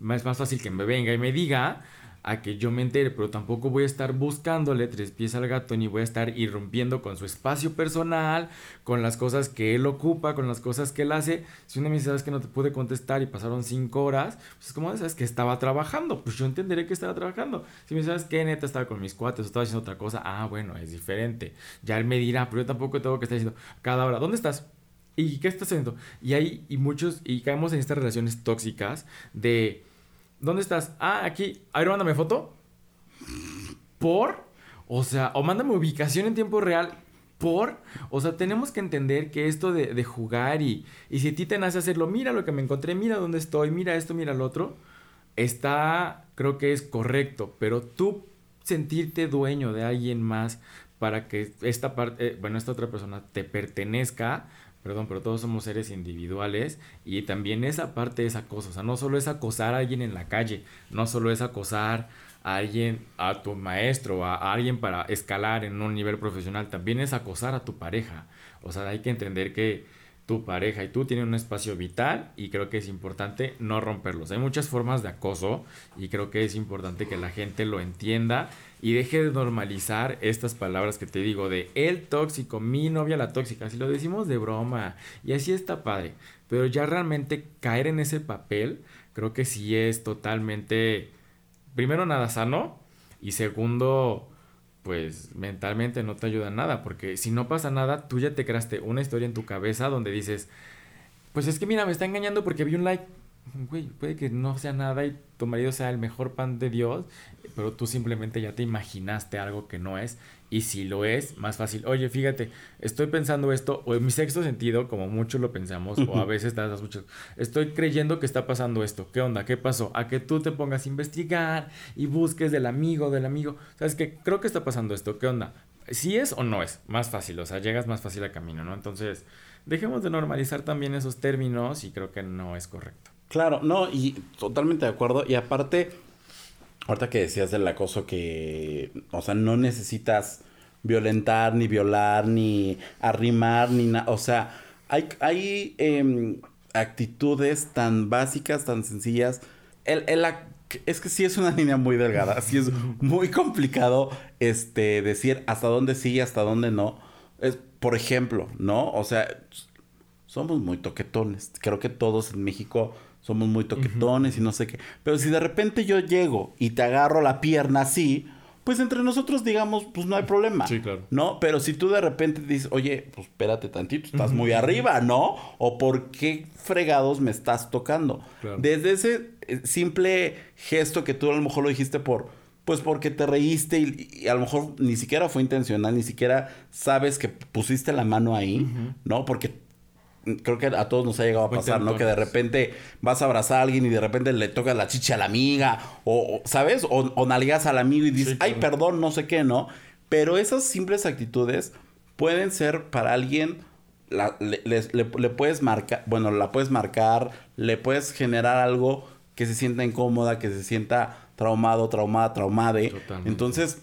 es más fácil que me venga y me diga a que yo me entere, pero tampoco voy a estar buscándole tres pies al gato, ni voy a estar irrumpiendo con su espacio personal, con las cosas que él ocupa, con las cosas que él hace. Si una me dice, sabes que no te pude contestar y pasaron cinco horas, pues es como, sabes que estaba trabajando, pues yo entenderé que estaba trabajando. Si me sabes que neta estaba con mis cuates o estaba haciendo otra cosa, ah, bueno, es diferente. Ya él me dirá, pero yo tampoco tengo que estar diciendo cada hora, ¿dónde estás? ¿Y qué estás haciendo? Y hay, y muchos, y caemos en estas relaciones tóxicas de ¿Dónde estás? Ah, aquí. A ver, mándame foto. ¿Por? O sea, o mándame ubicación en tiempo real. ¿Por? O sea, tenemos que entender que esto de, jugar y, y si a ti te nace hacerlo, mira lo que me encontré, mira dónde estoy, mira esto, mira lo otro, está, creo que es correcto, pero tú sentirte dueño de alguien más para que esta parte, eh, bueno, esta otra persona te pertenezca, perdón, pero todos somos seres individuales y también esa parte es acoso, o sea, no solo es acosar a alguien en la calle, no solo es acosar a alguien, a tu maestro, a, a alguien para escalar en un nivel profesional, también es acosar a tu pareja, o sea, hay que entender que tu pareja y tú tienen un espacio vital y creo que es importante no romperlos. Hay muchas formas de acoso y creo que es importante que la gente lo entienda y deje de normalizar estas palabras que te digo de el tóxico, mi novia la tóxica, si lo decimos de broma y así está padre, pero ya realmente caer en ese papel creo que sí es totalmente, primero nada sano y segundo pues mentalmente no te ayuda nada, porque si no pasa nada, tú ya te creaste una historia en tu cabeza donde dices, pues es que mira, me está engañando porque vi un like. Güey, puede que no sea nada y tu marido sea el mejor pan de Dios, pero tú simplemente ya te imaginaste algo que no es. Y si lo es, más fácil. Oye, fíjate, estoy pensando esto, o en mi sexto sentido, como muchos lo pensamos, o a veces das muchos. Estoy creyendo que está pasando esto. ¿Qué onda? ¿Qué pasó? A que tú te pongas a investigar y busques del amigo, del amigo. ¿Sabes qué? Creo que está pasando esto. ¿Qué onda? Si es o no es, más fácil. O sea, llegas más fácil al camino, ¿no? Entonces, dejemos de normalizar también esos términos y creo que no es correcto. Claro, no, y totalmente de acuerdo. Y aparte, ahorita que decías del acoso que, o sea, no necesitas violentar, ni violar, ni arrimar, ni nada. O sea, hay, hay em, actitudes tan básicas, tan sencillas. El, el, es que sí es una línea muy delgada, sí es muy complicado este, decir hasta dónde sí y hasta dónde no. Es, por ejemplo, ¿no? O sea, somos muy toquetones. Creo que todos en México somos muy toquetones y no sé qué. Pero si de repente yo llego y te agarro la pierna así, pues entre nosotros digamos, pues no hay problema. Sí, claro. ¿No? Pero si tú de repente dices, oye, pues espérate tantito, estás muy arriba, ¿no? O por qué fregados me estás tocando. Desde ese eh, simple gesto que tú a lo mejor lo dijiste por, pues porque te reíste y, a lo mejor ni siquiera fue intencional, ni siquiera sabes que pusiste la mano ahí, ¿no? Porque creo que a todos nos ha llegado a pasar, ¿no? Que de repente vas a abrazar a alguien y de repente le tocas la chicha a la amiga, o, ¿sabes? O, o nalgas al amigo y dices, ay, perdón, no sé qué, ¿no? Pero esas simples actitudes pueden ser para alguien, le, puedes marcar, bueno, la puedes marcar, le puedes generar algo que se sienta incómoda, que se sienta traumado, traumada, traumade. Entonces,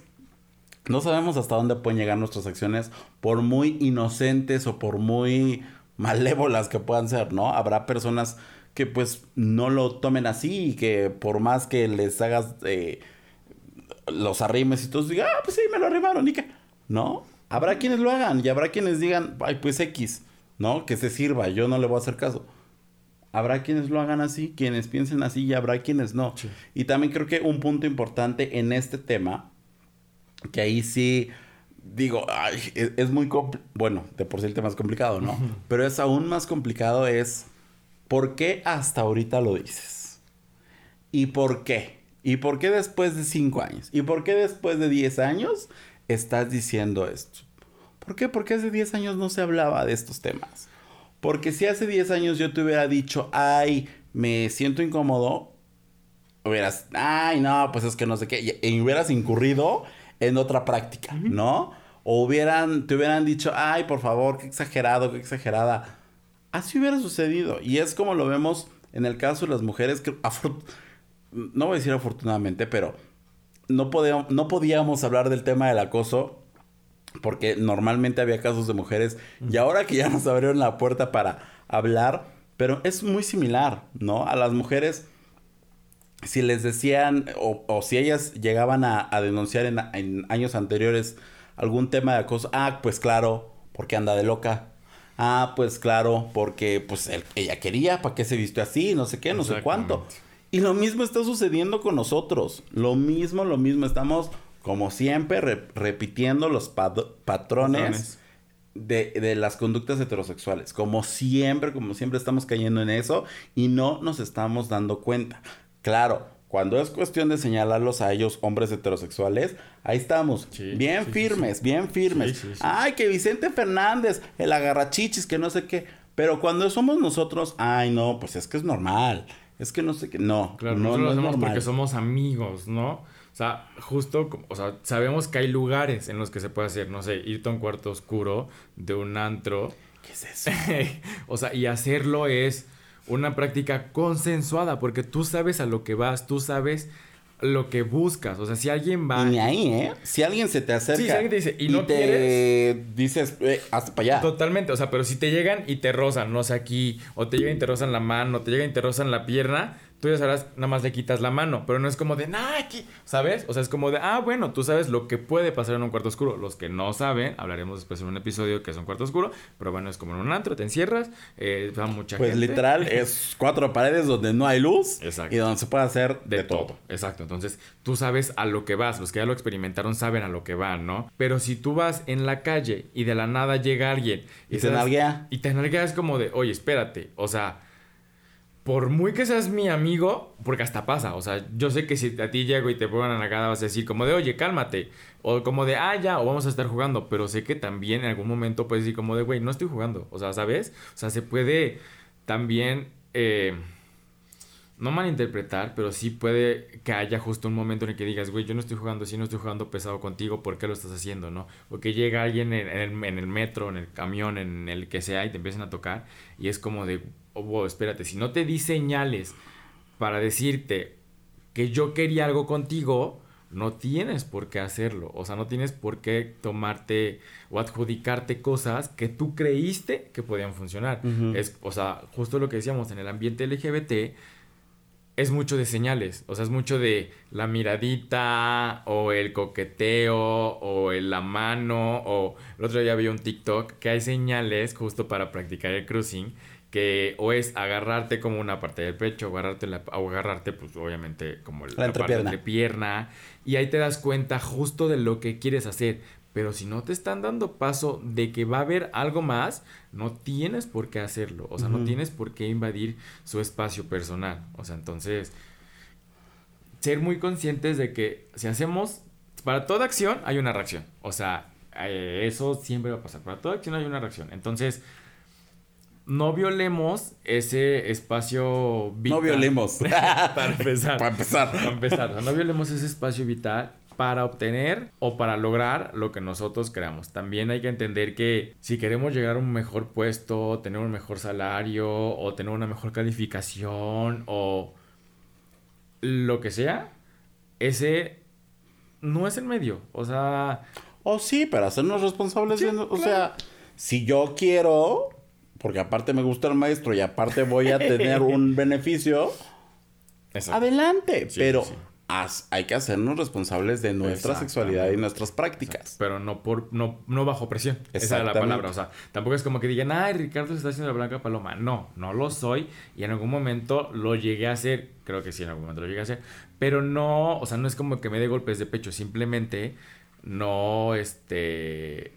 no sabemos hasta dónde pueden llegar nuestras acciones, por muy inocentes o por muy malévolas que puedan ser, ¿no? Habrá personas que pues no lo tomen así y que por más que les hagas eh, los arrimes y todos digan, ah, pues sí, me lo arrimaron, y qué, ¿no? Habrá quienes lo hagan y habrá quienes digan, ay, pues X, ¿no? Que se sirva, yo no le voy a hacer caso. Habrá quienes lo hagan así, quienes piensen así y habrá quienes no. Y también creo que un punto importante en este tema, que ahí sí digo, ay, es, muy bueno, de por sí el tema es complicado, ¿no? Pero es aún más complicado es ¿por qué hasta ahorita lo dices? ¿Y por qué? ¿Y por qué después de cinco años? ¿Y por qué después de diez años estás diciendo esto? ¿Por qué? Porque hace diez años no se hablaba de estos temas. Porque si hace diez años yo te hubiera dicho, ay, me siento incómodo, hubieras, ay, no, pues es que no sé qué, y hubieras incurrido en otra práctica, ¿no? O hubieran, te hubieran dicho, ay, por favor, qué exagerado, qué exagerada. Así hubiera sucedido. Y es como lo vemos en el caso de las mujeres, que no voy a decir afortunadamente, pero no podíamos, no podíamos hablar del tema del acoso porque normalmente había casos de mujeres y ahora que ya nos abrieron la puerta para hablar, pero es muy similar, ¿no? A las mujeres si les decían o, si ellas llegaban a, denunciar en, años anteriores algún tema de acoso, ah, pues claro, porque anda de loca. Ah, pues claro, porque pues ella quería, ¿para qué se vistió así? No sé qué, no sé cuánto. Y lo mismo está sucediendo con nosotros. Lo mismo, lo mismo. Estamos, como siempre, repitiendo los patrones. De, de, las conductas heterosexuales. Como siempre, como siempre estamos cayendo en eso y no nos estamos dando cuenta. Claro, cuando es cuestión de señalarlos a ellos, hombres heterosexuales, ahí estamos, bien firmes, bien firmes. Ay, que Vicente Fernández, el agarrachichis, que no sé qué. Pero cuando somos nosotros, ay, no, pues es que es normal. Es que no sé qué, no. Claro, no, lo hacemos porque somos amigos, ¿no? O sea, justo, o sea, sabemos que hay lugares en los que se puede hacer, no sé, irte a un cuarto oscuro de un antro. ¿Qué es eso? o sea, y hacerlo es una práctica consensuada, porque tú sabes a lo que vas, tú sabes lo que buscas. O sea, si alguien va. Y ni ahí, ¿eh? Si alguien se te acerca. Sí, si alguien te dice, y no te dices, eh, hasta para allá. Totalmente. O sea, pero si te llegan y te rozan, no sé, aquí, o te llegan y te rozan la mano, te llegan y te rozan la pierna, tú ya sabrás, nada más le quitas la mano, pero no es como de, nada, aquí, ¿sabes? O sea, es como de, ah, bueno, tú sabes lo que puede pasar en un cuarto oscuro. Los que no saben, hablaremos después en un episodio que es un cuarto oscuro, pero bueno, es como en un antro, te encierras, eh, va mucha pues gente. Pues literal, es cuatro paredes donde no hay luz Exacto. y donde se puede hacer de, todo. Exacto, entonces tú sabes a lo que vas, los que ya lo experimentaron saben a lo que van, ¿no? Pero si tú vas en la calle y de la nada llega alguien y, te nalguea. Y te nalguea es como de, oye, espérate, o sea por muy que seas mi amigo, porque hasta pasa, o sea, yo sé que si a ti llego y te pongan a la cara vas a decir como de, oye, cálmate, o como de, ah, ya, o vamos a estar jugando, pero sé que también en algún momento puedes decir como de, güey, no estoy jugando, o sea, ¿sabes? O sea, se puede también, eh, no malinterpretar, pero sí puede que haya justo un momento en el que digas, güey, yo no estoy jugando así, no estoy jugando pesado contigo, ¿por qué lo estás haciendo, no? O que llega alguien en, el, en el metro, en el camión, en el que sea, y te empiezan a tocar, y es como de, oh, espérate, si no te di señales para decirte que yo quería algo contigo, no tienes por qué hacerlo. O sea, no tienes por qué tomarte o adjudicarte cosas que tú creíste que podían funcionar. es, o sea, justo lo que decíamos en el ambiente LGBT es mucho de señales, o sea, es mucho de la miradita o el coqueteo o el la mano o el otro día vi un TikTok que hay señales justo para practicar el cruising que o es agarrarte como una parte del pecho, agarrarte la, o agarrarte pues obviamente como la, parte de pierna y ahí te das cuenta justo de lo que quieres hacer, pero si no te están dando paso de que va a haber algo más, no tienes por qué hacerlo, o sea, no tienes por qué invadir su espacio personal, o sea, entonces ser muy conscientes de que si hacemos para toda acción hay una reacción, o sea, eh, eso siempre va a pasar, para toda acción hay una reacción, entonces no violemos ese espacio vital. No violemos. para empezar. para empezar. Para empezar. no violemos ese espacio vital para obtener o para lograr lo que nosotros queramos. También hay que entender que si queremos llegar a un mejor puesto, tener un mejor salario o tener una mejor calificación o lo que sea, ese no es el medio. O sea... O sí, para hacernos responsables. o sea, si yo quiero porque aparte me gusta el maestro y aparte voy a tener un beneficio, adelante. pero hay que hacernos responsables de nuestra sexualidad y nuestras prácticas. Pero no por no, no bajo presión. Esa es la palabra. O sea, tampoco es como que digan, ay, Ricardo se está haciendo la blanca paloma. No, no lo soy. Y en algún momento lo llegué a hacer. Creo que sí, en algún momento lo llegué a hacer. Pero no, o sea, no es como que me dé golpes de pecho. Simplemente no, este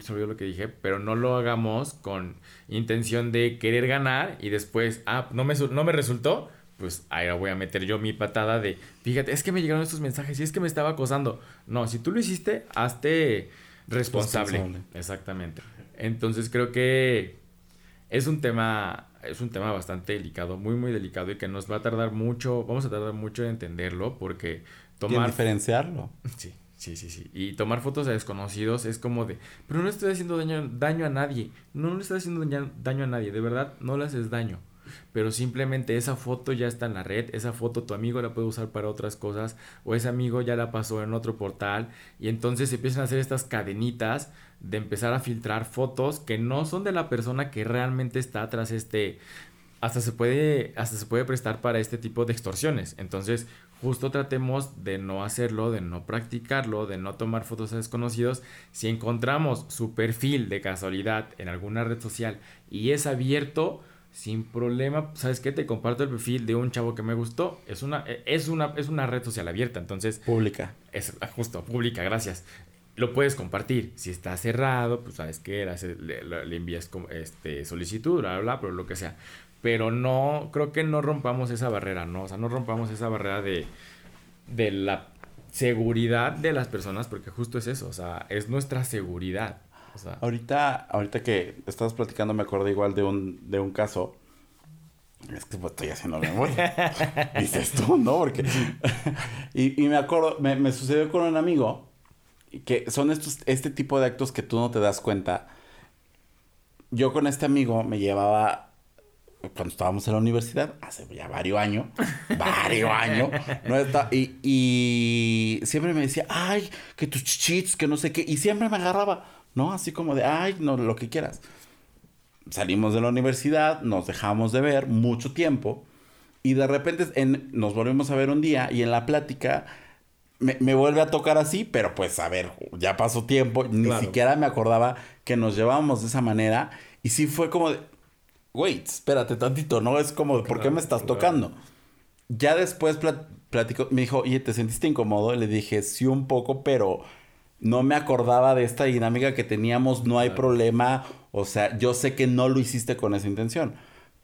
se olvidó lo que dije, pero no lo hagamos con intención de querer ganar y después, ah, no me, no me resultó, pues ahí voy a meter yo mi patada de, fíjate, es que me llegaron estos mensajes y es que me estaba acosando. No, si tú lo hiciste, hazte responsable. responsable. Exactamente. Entonces creo que es un tema es un tema bastante delicado, muy muy delicado y que nos va a tardar mucho, vamos a tardar mucho en entenderlo porque tomar diferenciarlo. Sí. Sí, sí, sí. Y tomar fotos a desconocidos es como de, pero no estoy haciendo daño, daño a nadie. No, le estoy haciendo daño, a nadie. De verdad, no le haces daño. Pero simplemente esa foto ya está en la red. Esa foto tu amigo la puede usar para otras cosas. O ese amigo ya la pasó en otro portal. Y entonces empiezan a hacer estas cadenitas de empezar a filtrar fotos que no son de la persona que realmente está tras este hasta se puede hasta se puede prestar para este tipo de extorsiones. Entonces, justo tratemos de no hacerlo, de no practicarlo, de no tomar fotos a desconocidos. Si encontramos su perfil de casualidad en alguna red social y es abierto, sin problema, ¿sabes qué? Te comparto el perfil de un chavo que me gustó. Es una, es una, es una red social abierta, entonces... Pública. Es justo, pública, gracias. Lo puedes compartir. Si está cerrado, pues sabes qué, le, le, envías este, solicitud, bla, bla, bla, pero lo que sea pero no, creo que no rompamos esa barrera, ¿no? O sea, no rompamos esa barrera de, de la seguridad de las personas, porque justo es eso, o sea, es nuestra seguridad. O sea, ahorita, ahorita que estabas platicando, me acordé igual de un, de un caso. Es que pues, estoy haciendo memoria. Dices tú, ¿no? Porque. y, y, me acuerdo, me, me, sucedió con un amigo que son estos, este tipo de actos que tú no te das cuenta. Yo con este amigo me llevaba cuando estábamos en la universidad, hace ya varios años, varios años, ¿no? Está, y, y, siempre me decía, ay, que tus chichits, que no sé qué, y siempre me agarraba, ¿no? Así como de, ay, no, lo que quieras. Salimos de la universidad, nos dejamos de ver mucho tiempo, y de repente en, nos volvemos a ver un día, y en la plática me, me, vuelve a tocar así, pero pues a ver, ya pasó tiempo, ni siquiera me acordaba que nos llevábamos de esa manera, y sí fue como de, wait, espérate tantito, ¿no? Es como, ¿por qué me estás tocando? Ya después platicó, me dijo, oye, ¿te sentiste incómodo? Y le dije, sí, un poco, pero no me acordaba de esta dinámica que teníamos, no hay problema, o sea, yo sé que no lo hiciste con esa intención.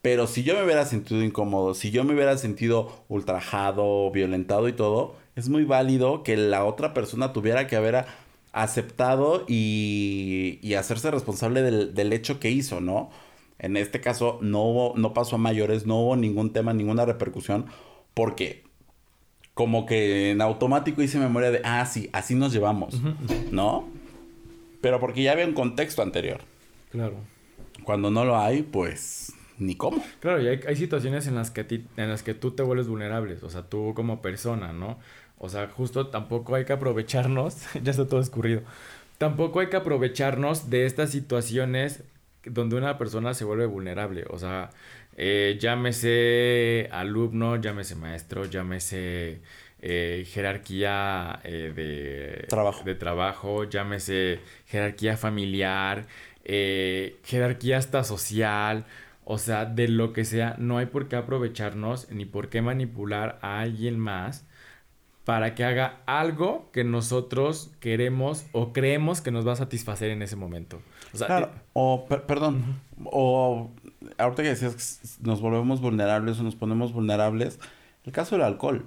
Pero si yo me hubiera sentido incómodo, si yo me hubiera sentido ultrajado, violentado y todo, es muy válido que la otra persona tuviera que haber aceptado y, y hacerse responsable del, del, hecho que hizo, ¿no? En este caso no, hubo, no pasó a mayores, no hubo ningún tema, ninguna repercusión, porque como que en automático hice memoria de, ah, sí, así nos llevamos, ¿no? Pero porque ya había un contexto anterior. Claro. Cuando no lo hay, pues ni cómo. Claro, y hay, hay situaciones en las, que ti, en las que tú te vuelves vulnerable, o sea, tú como persona, ¿no? O sea, justo tampoco hay que aprovecharnos, ya está todo escurrido, tampoco hay que aprovecharnos de estas situaciones donde una persona se vuelve vulnerable, o sea, eh, llámese alumno, llámese maestro, llámese eh, jerarquía eh, de, trabajo. de trabajo, llámese jerarquía familiar, jerarquía hasta social, o sea, de lo que sea, no hay por qué aprovecharnos ni por qué manipular a alguien más para que haga algo que nosotros queremos o creemos que nos va a satisfacer en ese momento. O sea, claro, eh, o, per perdón, uh -huh. o ahorita que decías que nos volvemos vulnerables o nos ponemos vulnerables, el caso del alcohol.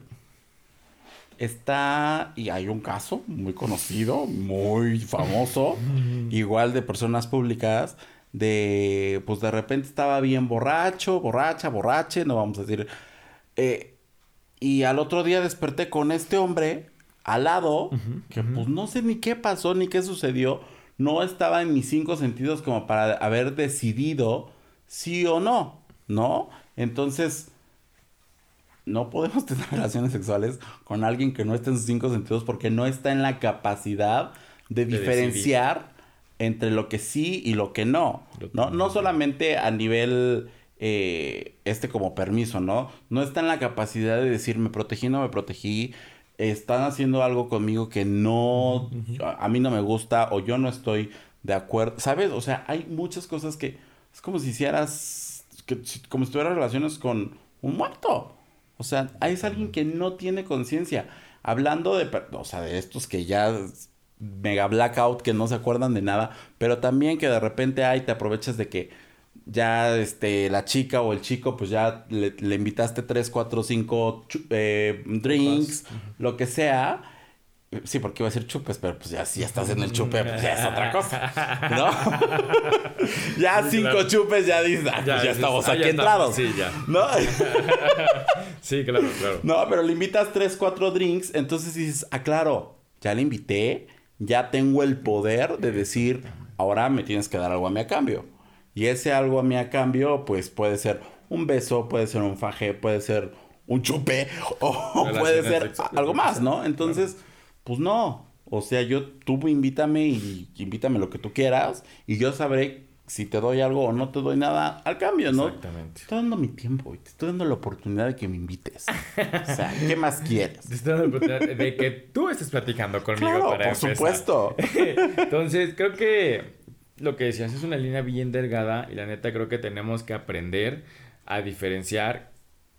Está, y hay un caso muy conocido, muy famoso, igual de personas públicas, de, pues de repente estaba bien borracho, borracha, borrache, no vamos a decir, eh, y al otro día desperté con este hombre al lado, uh -huh, que uh -huh. pues no sé ni qué pasó ni qué sucedió, no estaba en mis cinco sentidos como para haber decidido sí o no, ¿no? Entonces, no podemos tener relaciones sexuales con alguien que no esté en sus cinco sentidos porque no está en la capacidad de, de diferenciar decidir. entre lo que sí y lo que no. No, no solamente a nivel eh, este como permiso, ¿no? No está en la capacidad de decir me protegí, no me protegí. Están haciendo algo conmigo que no, uh -huh. a, a mí no me gusta o yo no estoy de acuerdo. ¿Sabes? O sea, hay muchas cosas que es como si hicieras, que, como si tuvieras relaciones con un muerto. O sea, es alguien que no tiene conciencia. Hablando de, o sea, de estos que ya mega blackout, que no se acuerdan de nada, pero también que de repente hay, te aprovechas de que ya este, la chica o el chico, pues ya le, le invitaste 3, 4, 5 eh, drinks, lo que sea. Sí, porque iba a decir chupes, pero pues ya si ya estás en el chupe, pues ya es otra cosa, ¿no? ya cinco claro. chupes ya dices, ah, ya, pues ya estamos ah, aquí ya entrados. Sí, ya. ¿No? sí, claro, claro. No, pero le invitas tres, cuatro drinks, entonces dices, ah, claro, ya le invité, ya tengo el poder de decir, ahora me tienes que dar algo a mí a cambio. Y ese algo a mí a cambio, pues puede ser un beso, puede ser un faje, puede ser un chupe, o puede ser algo más, ¿no? Entonces, pues no. O sea, yo, tú invítame y invítame lo que tú quieras y yo sabré si te doy algo o no te doy nada al cambio, ¿no? Exactamente. Te estoy dando mi tiempo y te estoy dando la oportunidad de que me invites. o sea, ¿qué más quieres? Te estoy dando la oportunidad de que tú estés platicando conmigo claro, para por empezar. supuesto. Entonces, creo que lo que decías es una línea bien delgada y la neta creo que tenemos que aprender a diferenciar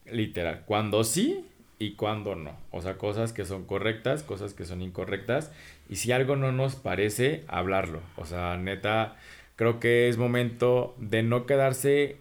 literal cuando sí y cuando no. O sea, cosas que son correctas, cosas que son incorrectas. Y si algo no nos parece, hablarlo. O sea, neta, creo que es momento de no quedarse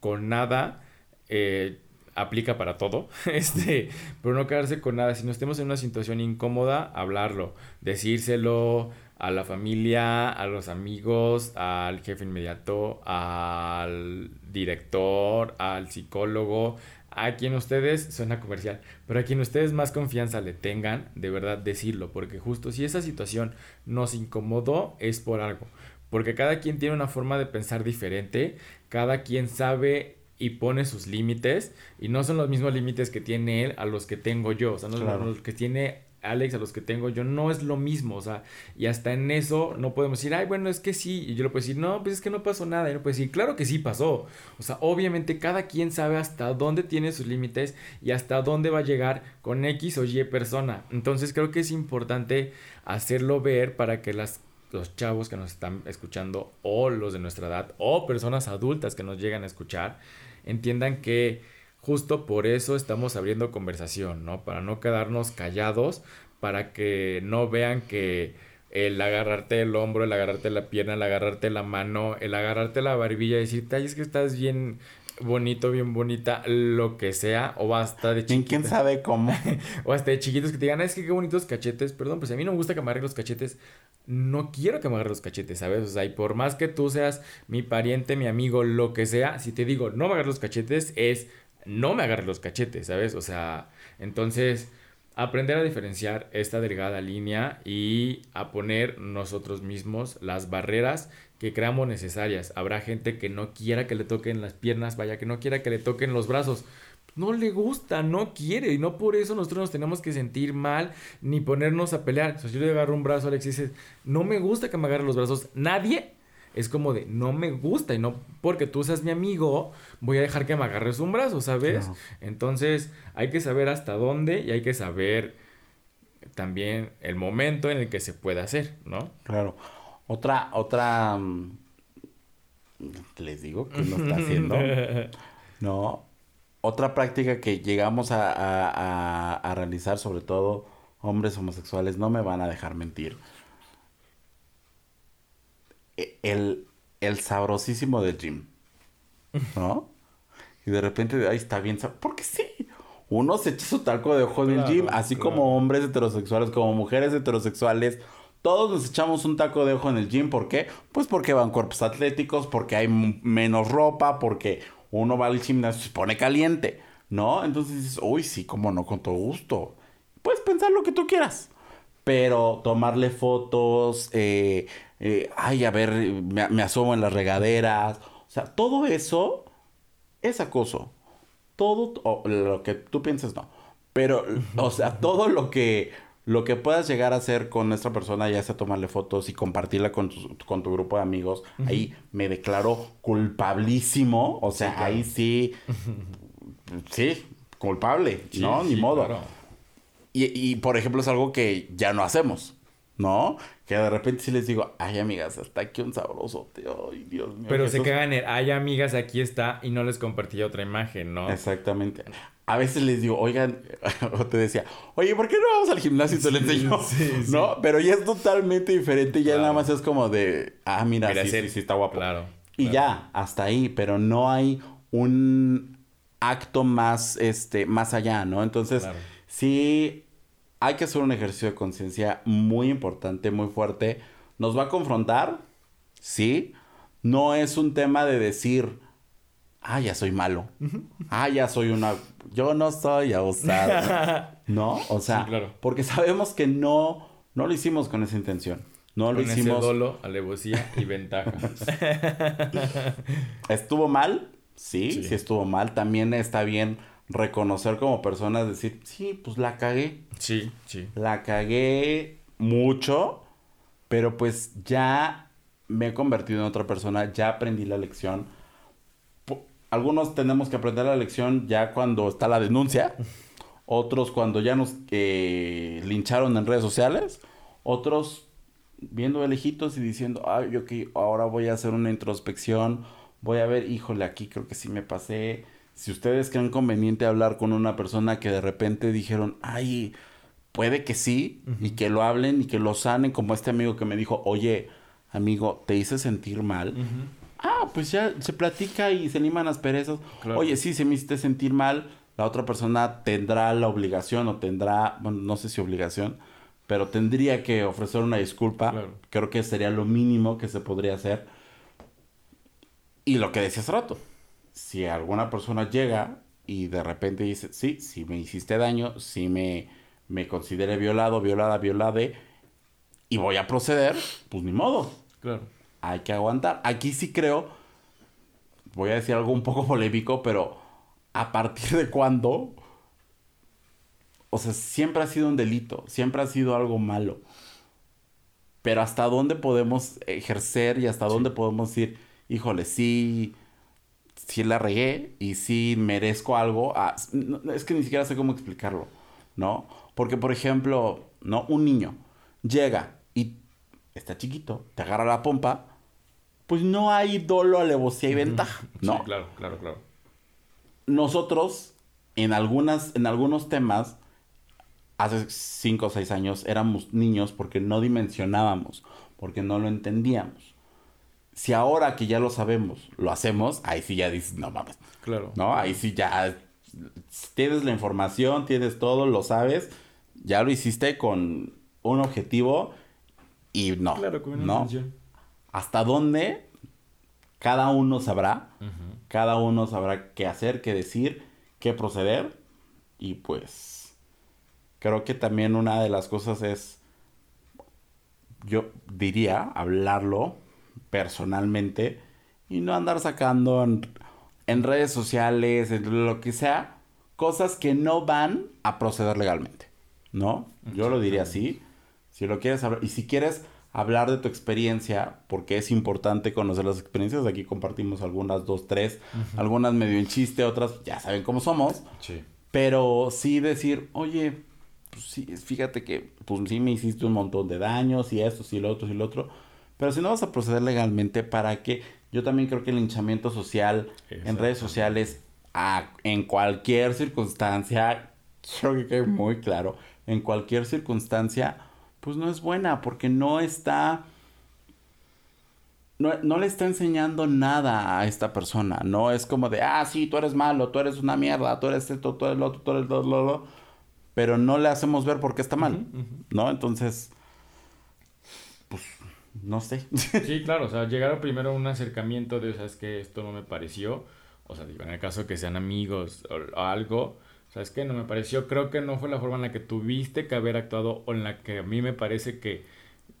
con nada. Eh, aplica para todo, este, pero no quedarse con nada. Si no estemos en una situación incómoda, hablarlo, decírselo a la familia, a los amigos, al jefe inmediato, al director, al psicólogo, a quien ustedes, suena comercial, pero a quien ustedes más confianza le tengan, de verdad decirlo, porque justo si esa situación nos incomodó es por algo, porque cada quien tiene una forma de pensar diferente, cada quien sabe y pone sus límites y no son los mismos límites que tiene él a los que tengo yo, o sea, no claro. los que tiene Alex, a los que tengo yo, no es lo mismo, o sea, y hasta en eso no podemos decir, ay, bueno, es que sí, y yo le puedo decir, no, pues es que no pasó nada, y no puedo decir, claro que sí pasó, o sea, obviamente cada quien sabe hasta dónde tiene sus límites y hasta dónde va a llegar con X o Y persona, entonces creo que es importante hacerlo ver para que las los chavos que nos están escuchando o los de nuestra edad o personas adultas que nos llegan a escuchar entiendan que justo por eso estamos abriendo conversación, ¿no? Para no quedarnos callados, para que no vean que el agarrarte el hombro, el agarrarte la pierna, el agarrarte la mano, el agarrarte la barbilla y decirte, ay, es que estás bien bonito, bien bonita, lo que sea, o hasta de ¿Quién, chiquitos. quién sabe cómo? O hasta de chiquitos que te digan, es que qué bonitos cachetes. Perdón, pues a mí no me gusta que me los cachetes. No quiero que me los cachetes, ¿sabes? O sea, y por más que tú seas mi pariente, mi amigo, lo que sea, si te digo no me agarres los cachetes, es no me agarres los cachetes, ¿sabes? O sea, entonces aprender a diferenciar esta delgada línea y a poner nosotros mismos las barreras que creamos necesarias. Habrá gente que no quiera que le toquen las piernas, vaya, que no quiera que le toquen los brazos. No le gusta, no quiere, y no por eso nosotros nos tenemos que sentir mal ni ponernos a pelear. O yo le agarro un brazo a Alex y dice, no me gusta que me agarre los brazos, nadie es como de, no me gusta, y no porque tú seas mi amigo, voy a dejar que me agarres un brazo, ¿sabes? Entonces, hay que saber hasta dónde y hay que saber también el momento en el que se puede hacer, ¿no? Claro. Otra, otra. mm, Les digo que uno está haciendo. No. Otra práctica que llegamos a, a- a- a realizar, sobre todo hombres homosexuales, no me van a dejar mentir. El, el sabrosísimo del gym. ¿No? Y de repente, ahí está bien. Porque sí. Uno se echa su talco de ojo en el gym, así claro. como hombres heterosexuales, como mujeres heterosexuales. Todos nos echamos un taco de ojo en el gym. ¿Por qué? Pues porque van cuerpos atléticos, porque hay menos ropa, porque uno va al gimnasio y se pone caliente, ¿no? Entonces dices, uy, sí, cómo no, con todo gusto. Puedes pensar lo que tú quieras. Pero tomarle fotos, eh, eh, ay, a ver, me, me asomo en las regaderas. O sea, todo eso es acoso. Todo o lo que tú pienses, no. Pero, o sea, todo lo que, lo que puedas llegar a hacer con nuestra persona, ya sea tomarle fotos y compartirla con tu, con tu grupo de amigos, ahí me declaro culpabilísimo. O sea, Sí, claro. ahí sí, sí, culpable, Sí, ¿no? Ni modo. claro. Y, y, por ejemplo, es algo que ya no hacemos, ¿no? Que de repente sí les digo, ay, amigas, hasta aquí un sabroso, tío. Ay, Dios mío. Pero se Jesús". cagan en, hay amigas, aquí está, y no les compartí otra imagen, ¿no? Exactamente. A veces les digo, oigan, o te decía, oye, ¿por qué no vamos al gimnasio y te lo enseño? sí, sí. ¿No? Pero ya es totalmente diferente. Ya Claro. nada más es como de, ah, mira, Mira, sí, ese- sí, sí, está guapo. Claro. Y claro. ya, hasta ahí, pero no hay un acto más, este, más allá, ¿no? Entonces, Claro. sí, hay que hacer un ejercicio de conciencia muy importante, muy fuerte. Nos va a confrontar, sí. No es un tema de decir, ah, ya soy malo. Ah, ya soy una... Yo no soy abusado. ¿No? O sea, Sí, claro. porque sabemos que no, no lo hicimos con esa intención. No lo Con ese hicimos... dolo, alevosía y ventaja. ¿Estuvo mal? Sí, Sí. sí, estuvo mal. También está bien reconocer como personas, decir, sí, pues la cagué. sí, sí. La cagué mucho, pero pues ya me he convertido en otra persona, ya aprendí la lección. Algunos tenemos que aprender la lección ya cuando está la denuncia, otros cuando ya nos eh, lincharon en redes sociales, otros viendo de lejitos y diciendo, ay, ok, ahora voy a hacer una introspección, voy a ver, híjole, aquí creo que sí me pasé. Si ustedes creen conveniente hablar con una persona que de repente dijeron, ay, puede que sí, y que lo hablen y que lo sanen, como este amigo que me dijo, oye, amigo, te hice sentir mal. Ah, pues ya se platica y se liman las perezas. Claro. Oye, sí, se me hiciste sentir mal. La otra persona tendrá la obligación o tendrá, bueno, no sé si obligación, pero tendría que ofrecer una disculpa. Claro. Creo que sería lo mínimo que se podría hacer. Y lo que decía hace rato, si alguna persona llega y de repente dice, sí, si me hiciste daño, si me, me consideré violado, violada, violade, y voy a proceder, pues ni modo Claro. hay que aguantar. Aquí sí creo, voy a decir algo un poco polémico, pero a partir de cuándo, o sea, siempre ha sido un delito, siempre ha sido algo malo. Pero hasta dónde podemos ejercer y hasta dónde podemos decir, híjole, sí, sí la regué y sí merezco algo. No, es que ni siquiera sé cómo explicarlo, ¿no? Porque, por ejemplo, ¿no? Un niño llega y está chiquito, te agarra la pompa, pues no hay dolo, alevosía y ventaja, ¿no? Sí, claro, claro, claro. Nosotros, en, algunas, en algunos temas, hace 5 o 6 años éramos niños porque no dimensionábamos, porque no lo entendíamos. Si ahora que ya lo sabemos, lo hacemos, ahí sí ya dices, no mames. Claro. ¿No? Ahí sí ya tienes la información, tienes todo, lo sabes, ya lo hiciste con un objetivo y no. Claro, con una ¿no? intención. ¿Hasta dónde? Cada uno sabrá. Cada uno sabrá qué hacer, qué decir, qué proceder. Y pues creo que también una de las cosas es, yo diría, hablarlo personalmente y no andar sacando en, en redes sociales, en lo que sea, cosas que no van a proceder legalmente. ¿No? Yo lo diría así. Si lo quieres hablar, y si quieres hablar de tu experiencia, porque es importante conocer las experiencias, aquí compartimos algunas, dos, tres, algunas medio en chiste, otras ya saben cómo somos, Sí. pero sí decir, oye, pues sí, fíjate que pues sí me hiciste un montón de daños y esto, y lo otro, y lo otro, pero si no vas a proceder legalmente, ¿para qué? Yo también creo que el linchamiento social en redes sociales, a- en cualquier circunstancia, creo que quede muy claro, en cualquier circunstancia, pues no es buena, porque no está... No, no le está enseñando nada a esta persona, no es como de, ah, sí, tú eres malo, tú eres una mierda, tú eres esto, tú eres lo otro, tú eres lo, lo, lo", pero no le hacemos ver por qué está mal, ¿no? Entonces, pues, no sé. Sí, claro, o sea, llegaron primero a un acercamiento de, sabes que esto no me pareció, o sea, digo, en el caso que sean amigos o, o algo, sabes que no me pareció, creo que no fue la forma en la que tuviste que haber actuado o en la que a mí me parece que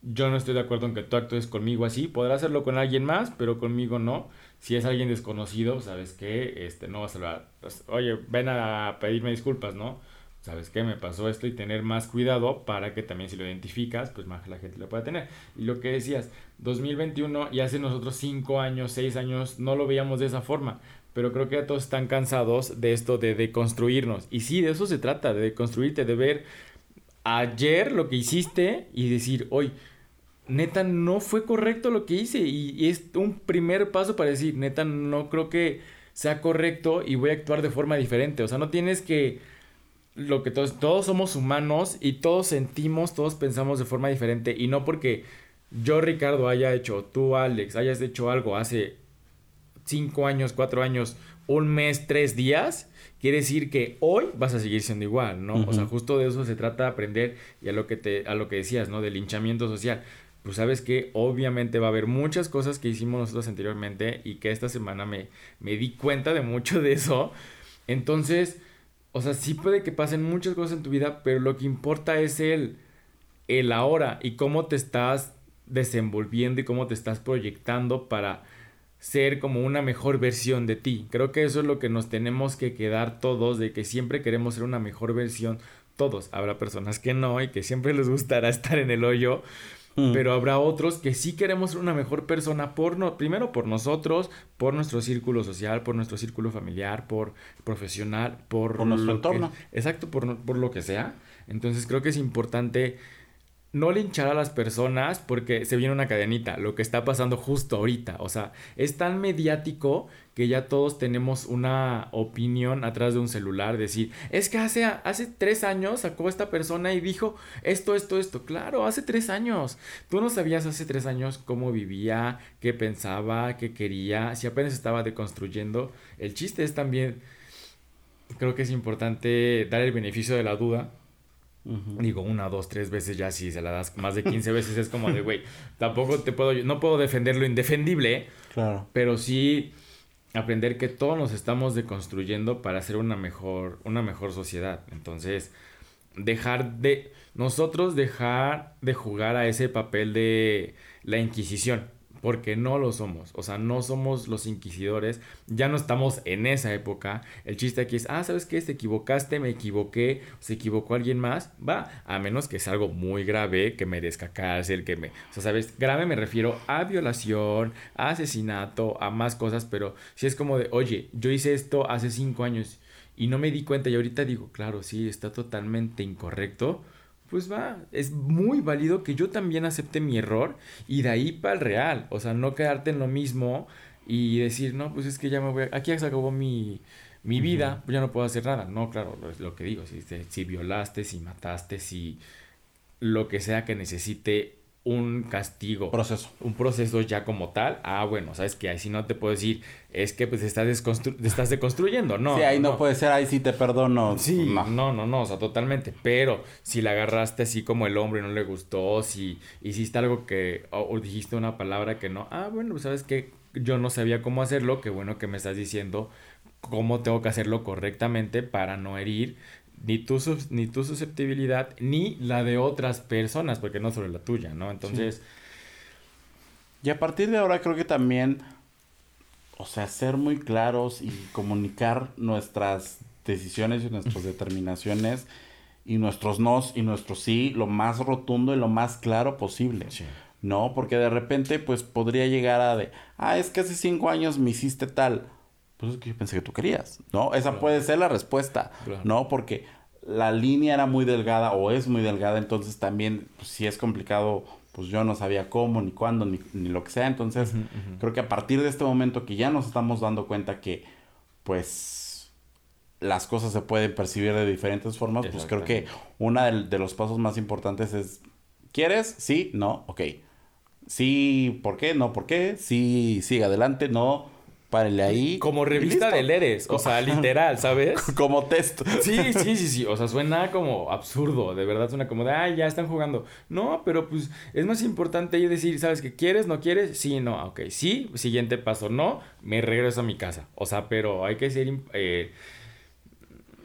yo no estoy de acuerdo en que tú actúes conmigo así, podrás hacerlo con alguien más, pero conmigo no. Si es alguien desconocido, sabes que este no vas a hablar, oye, ven a pedirme disculpas, ¿no? ¿Sabes qué? Me pasó esto y tener más cuidado para que también si lo identificas, pues más la gente lo pueda tener. Y lo que decías, 2021 y hace nosotros 5 años, 6 años, no lo veíamos de esa forma. Pero creo que ya todos están cansados de esto de deconstruirnos. Y sí, de eso se trata, de deconstruirte, de ver ayer lo que hiciste y decir, hoy, neta, no fue correcto lo que hice. Y, y es un primer paso para decir, neta, no creo que sea correcto y voy a actuar de forma diferente. O sea, no tienes que lo que todos, todos somos humanos y todos sentimos, todos pensamos de forma diferente y no porque yo Ricardo haya hecho, tú Alex hayas hecho algo hace cinco años, cuatro años, un mes, tres días, quiere decir que hoy vas a seguir siendo igual, ¿no? O sea, justo de eso se trata de aprender y a lo que te, a lo que decías, ¿no? Del linchamiento social. Pues sabes que obviamente va a haber muchas cosas que hicimos nosotros anteriormente y que esta semana me, me di cuenta de mucho de eso. Entonces, o sea, sí puede que pasen muchas cosas en tu vida, pero lo que importa es el, el ahora y cómo te estás desenvolviendo y cómo te estás proyectando para ser como una mejor versión de ti. Creo que eso es lo que nos tenemos que quedar todos, de que siempre queremos ser una mejor versión. Todos, habrá personas que no y que siempre les gustará estar en el hoyo, Mm. pero habrá otros que sí queremos ser una mejor persona por no, primero por nosotros, por nuestro círculo social, por nuestro círculo familiar, por profesional, por, Por nuestro que- entorno. exacto, por, no- por lo que sea. Entonces creo que es importante no linchar a las personas porque se viene una cadenita, lo que está pasando justo ahorita. O sea, es tan mediático que ya todos tenemos una opinión atrás de un celular. Decir, es que hace, hace tres años sacó esta persona y dijo esto, esto, esto. Claro, hace tres años. Tú no sabías hace tres años cómo vivía, qué pensaba, qué quería, si apenas estaba deconstruyendo. El chiste es también, creo que es importante dar el beneficio de la duda Digo, una, dos, tres veces ya si se la das más de 15 veces es como de, güey, tampoco te puedo, no puedo defender lo indefendible, Claro. pero sí aprender que todos nos estamos deconstruyendo para hacer una mejor, una mejor sociedad. Entonces, dejar de, nosotros dejar de jugar a ese papel de la Inquisición. Porque no lo somos, o sea, no somos los inquisidores, ya no estamos en esa época. El chiste aquí es, ah, ¿sabes qué? Te equivocaste, me equivoqué, se equivocó alguien más, va, a menos que sea algo muy grave, que merezca cárcel, que me... O sea, ¿sabes? Grave me refiero a violación, a asesinato, a más cosas, pero si es como de, oye, yo hice esto hace cinco años y no me di cuenta y ahorita digo, claro, sí, está totalmente incorrecto, pues va, es muy válido que yo también acepte mi error y de ahí para el real, o sea, no quedarte en lo mismo y decir, no, pues es que ya me voy, a... aquí ya se acabó mi, mi vida, pues ya no puedo hacer nada. No, claro, es lo que digo, si, si violaste, si mataste, si lo que sea que necesite un castigo. Proceso. Un proceso ya como tal. Ah, bueno, sabes que ahí sí no te puedo decir, es que pues estás, desconstru- estás deconstruyendo, no. sí, ahí no, puede ser, ahí sí te perdono. Sí, no. no. no, no, o sea, totalmente. Pero si la agarraste así como el hombre y no le gustó, si hiciste algo que, o, o dijiste una palabra que no, ah, bueno, pues sabes que yo no sabía cómo hacerlo, qué bueno que me estás diciendo cómo tengo que hacerlo correctamente para no herir ni tu, ni tu susceptibilidad ni la de otras personas, porque no solo la tuya, ¿no? Entonces, Y a partir de ahora creo que también, o sea, ser muy claros y comunicar nuestras decisiones y nuestras determinaciones y nuestros nos y nuestros sí lo más rotundo y lo más claro posible. Sí. No, porque de repente pues podría llegar a de, ah, es que hace cinco años me hiciste tal. Pues es que yo pensé que tú querías, ¿no? Esa Claro. puede ser la respuesta, Claro. ¿no? Porque la línea era muy delgada o es muy delgada, entonces también, pues, si es complicado, pues yo no sabía cómo, ni cuándo, ni, ni lo que sea. Entonces, creo que a partir de este momento que ya nos estamos dando cuenta que, pues, las cosas se pueden percibir de diferentes formas, pues creo que uno de, de los pasos más importantes es, ¿quieres? Sí, no, ok. Sí, ¿por qué? No, ¿por qué? Sí, sigue adelante, no, párele ahí. como revista de Leres, o sea, literal, ¿sabes? Como test. Sí, sí, sí, sí. O sea, suena como absurdo. De verdad suena como de, ay, ya están jugando. No, pero pues es más importante ahí decir, ¿sabes qué quieres? ¿No quieres? Sí, no. Ok, sí. Siguiente paso, no. Me regreso a mi casa. O sea, pero hay que ser. eh,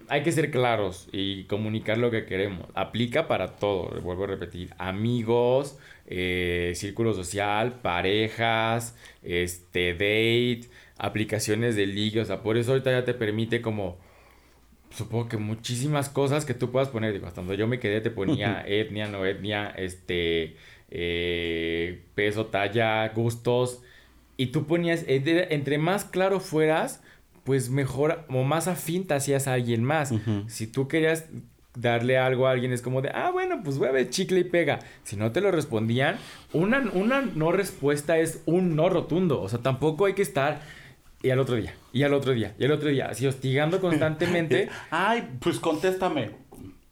hay que ser claros y comunicar lo que queremos. Aplica para todo, vuelvo a repetir. Amigos, eh, círculo social, parejas, este, date, aplicaciones de ligue. O sea, por eso ahorita ya te permite como supongo que muchísimas cosas que tú puedas poner. Digo, hasta donde yo me quedé te ponía etnia, no etnia, este, eh, peso, talla, gustos. Y tú ponías, entre entre más claro fueras, pues mejor o más afín te hacías a alguien más. Si tú querías darle algo a alguien, es como de, ah, bueno, pues voy a ver chicle y pega. Si no te lo respondían, una, una no respuesta es un no rotundo. O sea, tampoco hay que estar y al otro día, y al otro día, y al otro día, así hostigando constantemente. Ay, pues contéstame.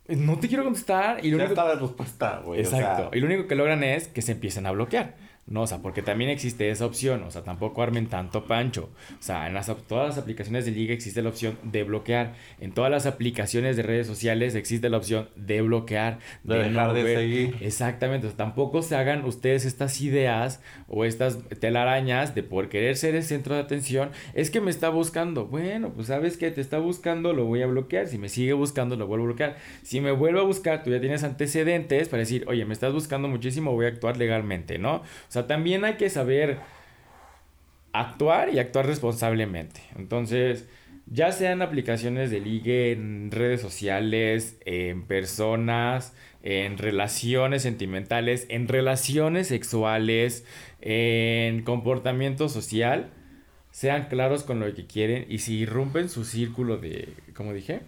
no te quiero contestar y lo Ya único... está la respuesta, güey. o sea, Exacto. Y lo único que logran es que se empiecen a bloquear. No, o sea, porque también existe esa opción. O sea, tampoco armen tanto pancho. O sea, en las, todas las aplicaciones de liga existe la opción de bloquear. En todas las aplicaciones de redes sociales existe la opción de bloquear. De dejar de seguir. Exactamente. O sea, tampoco se hagan ustedes estas ideas o estas telarañas de por querer ser el centro de atención. Es que me está buscando. Bueno, pues sabes que te está buscando, lo voy a bloquear. Si me sigue buscando, lo vuelvo a bloquear. Si me vuelve a buscar, tú ya tienes antecedentes para decir, oye, me estás buscando muchísimo, voy a actuar legalmente, ¿no? O sea, también hay que saber actuar y actuar responsablemente. Entonces, ya sean aplicaciones de ligue en redes sociales, en personas, en relaciones sentimentales, en relaciones sexuales, en comportamiento social, sean claros con lo que quieren y si irrumpen su círculo de, ¿cómo dije?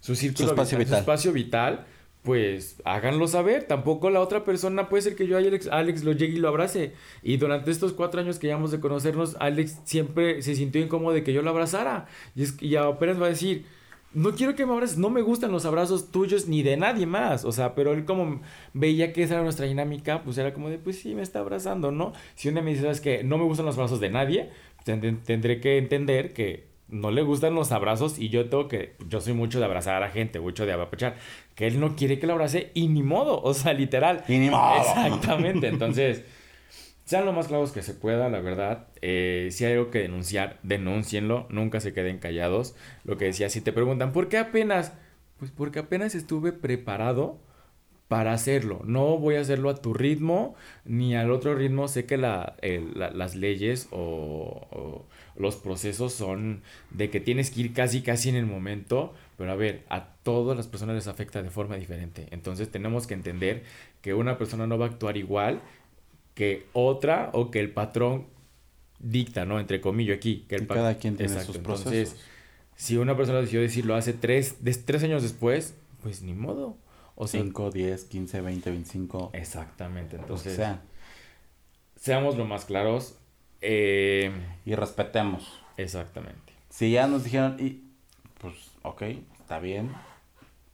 Su círculo espacio vital, su espacio vital, pues háganlo saber. Tampoco la otra persona puede ser que yo a Alex, lo llegue y lo abrace. Y durante estos cuatro años que llevamos de conocernos, Alex siempre se sintió incómodo de que yo lo abrazara. Y, es, y va a decir, no quiero que me abraces, no me gustan los abrazos tuyos ni de nadie más. O sea, pero él como veía que esa era nuestra dinámica, pues era como de, pues sí, me está abrazando, ¿no? Si un día me dice, ¿sabes que No me gustan los abrazos de nadie, tendré que entender que no le gustan los abrazos y yo tengo que, yo soy mucho de abrazar a la gente, mucho de apapachar, que él no quiere que lo abrace y ni modo, o sea, literal. Y ni modo. Exactamente, entonces, sean lo más claros que se pueda, la verdad. Eh, si hay algo que denunciar, denúncienlo, nunca se queden callados. Lo que decía, si te preguntan, ¿por qué apenas? Pues porque apenas estuve preparado para hacerlo. No voy a hacerlo a tu ritmo ni al otro ritmo. Sé que la, el- la- las leyes o, o los procesos son de que tienes que ir casi casi en el momento, pero a ver, a todas las personas les afecta de forma diferente. Entonces tenemos que entender que una persona no va a actuar igual que otra o que el patrón dicta, ¿no? Entre comillas aquí. Que el cada quien tiene Exacto, sus entonces, procesos. si una persona decidió decirlo hace tres, tres años después, pues ni modo. O sea, 5, 10, 15, 20, 25. exactamente. Entonces, Entonces, sea. seamos lo más claros. Eh, Y respetemos. exactamente. Si ya nos dijeron, y, pues, ok, está bien.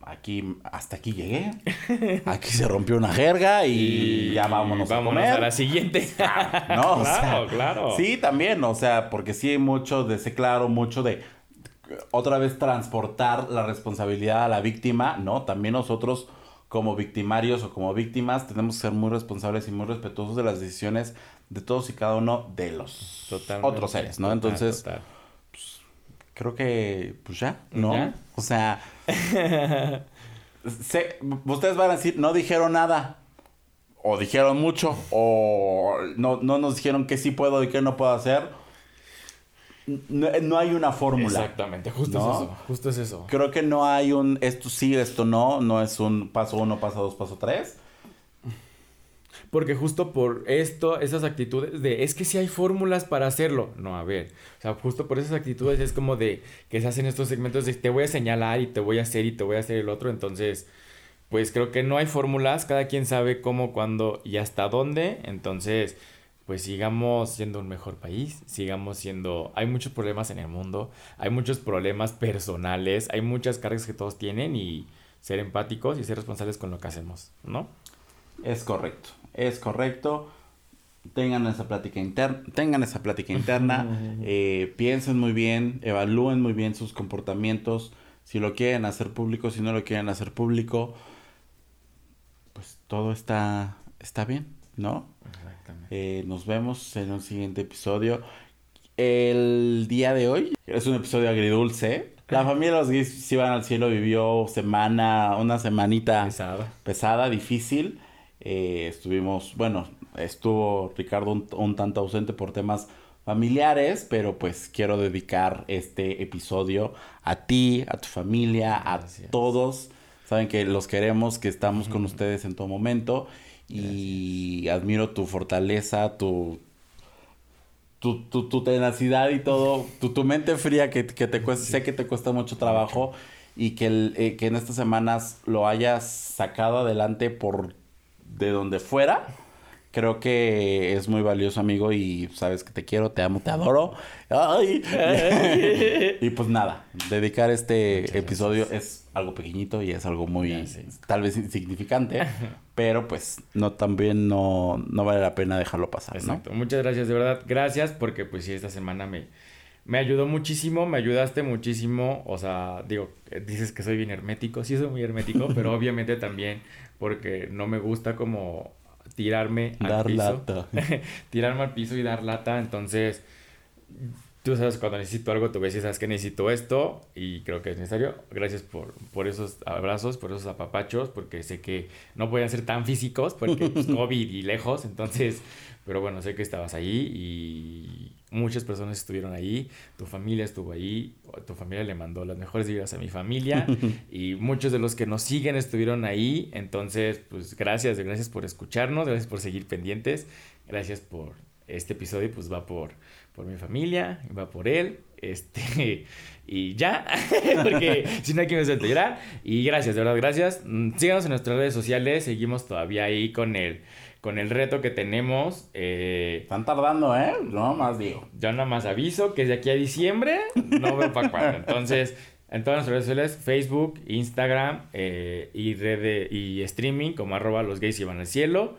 aquí, hasta aquí llegué. Aquí se rompió una jerga y, ya vámonos, vámonos a a, comer. la siguiente. No, o claro, sea, claro. Sí, también, o sea, porque sí hay mucho de ese claro, mucho de otra vez transportar la responsabilidad a la víctima, ¿no? También nosotros como victimarios o como víctimas tenemos que ser muy responsables y muy respetuosos de las decisiones de todos y cada uno de los Totalmente. otros seres, ¿no? Total, Entonces, total. creo que, pues ya, ¿no? ¿Ya? O sea, ustedes van a decir, no dijeron nada. O dijeron mucho, o no, no nos dijeron que sí puedo y que no puedo hacer. No, no hay una fórmula. Exactamente, justo ¿No? es eso. Justo es eso. Creo que no hay un esto sí, esto no. No es un paso uno, paso dos, paso tres. Porque justo por esto, esas actitudes de, es que si hay fórmulas para hacerlo. No, a ver, o sea, justo por esas actitudes es como de que se hacen estos segmentos de te voy a señalar y te voy a hacer y te voy a hacer el otro. Entonces, pues creo que no hay fórmulas, cada quien sabe cómo, cuándo y hasta dónde. Entonces, pues sigamos siendo un mejor país, sigamos siendo... Hay muchos problemas en el mundo, hay muchos problemas personales, hay muchas cargas que todos tienen y ser empáticos y ser responsables con lo que hacemos, ¿no? Es correcto. Es correcto. Tengan esa plática interna, tengan esa plática interna, eh, piensen muy bien, evalúen muy bien sus comportamientos, si lo quieren hacer público, si no lo quieren hacer público, pues todo está, está bien, ¿no? Exactamente. Eh, nos vemos en un siguiente episodio. El día de hoy es un episodio agridulce. La familia de los gays si van al cielo vivió semana, una semanita Pesado. pesada, difícil. Eh, estuvimos, bueno, estuvo Ricardo un, un tanto ausente por temas familiares, pero pues quiero dedicar este episodio a ti, a tu familia, a Gracias. todos. Saben que los queremos, que estamos con ustedes en todo momento y admiro tu fortaleza, tu, tu, tu, tu tenacidad y todo, tu, tu mente fría que, que te cuesta, sé que te cuesta mucho trabajo y que, el, eh, que en estas semanas lo hayas sacado adelante por de donde fuera. Creo que es muy valioso, amigo, y sabes que te quiero, te amo, te adoro. Ay. y pues nada, dedicar este episodio es algo pequeñito y es algo muy, tal vez insignificante, pero pues no también no, no vale la pena dejarlo pasar, ¿no? Exacto. Muchas gracias, de verdad. Gracias porque pues sí, esta semana me, me ayudó muchísimo, me ayudaste muchísimo. O sea, digo, eh, dices que soy bien hermético, sí soy muy hermético, pero obviamente también porque no me gusta como tirarme al Dar piso. lata. tirarme al piso y dar lata. Entonces, tú sabes cuando necesito algo, tú ves y sabes que necesito esto y creo que es necesario. Gracias por, por esos abrazos, por esos apapachos, porque sé que no podían ser tan físicos porque pues, COVID y lejos. Entonces, pero bueno, sé que estabas ahí y muchas personas estuvieron ahí. Tu familia estuvo ahí. Tu familia le mandó las mejores vibras a mi familia y muchos de los que nos siguen estuvieron ahí. Entonces, pues gracias, gracias por escucharnos, gracias por seguir pendientes, gracias por este episodio, pues va por, por mi familia, va por él, este, y ya, porque si no aquí me suelto llorar. Y gracias, de verdad, gracias. Mm, Síganos en nuestras redes sociales, seguimos todavía ahí con el, con el reto que tenemos. Eh, Están tardando, ¿eh? No más digo. yo nada más aviso que de aquí a diciembre no veo para cuándo. Entonces, en todas nuestras redes sociales, Facebook, Instagram eh, y red de- y streaming como arroba los gays iban al cielo.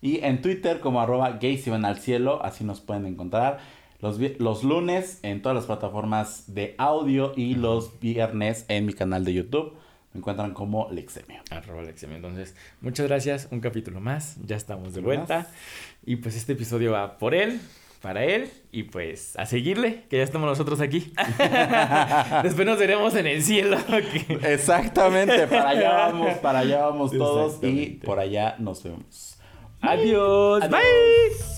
Y en Twitter como arroba gays y van al cielo, así nos pueden encontrar. Los, los lunes en todas las plataformas de audio y los viernes en mi canal de YouTube. Me encuentran como Lexemio. Arroba Alexia. Entonces, muchas gracias. Un capítulo más. Ya estamos de Más. vuelta. Y pues este episodio va por él, para él. Y pues a seguirle, que ya estamos nosotros aquí. Después nos veremos en el cielo. Exactamente, para allá vamos, para allá vamos todos y por allá nos vemos. Adiós. Adiós. Bye.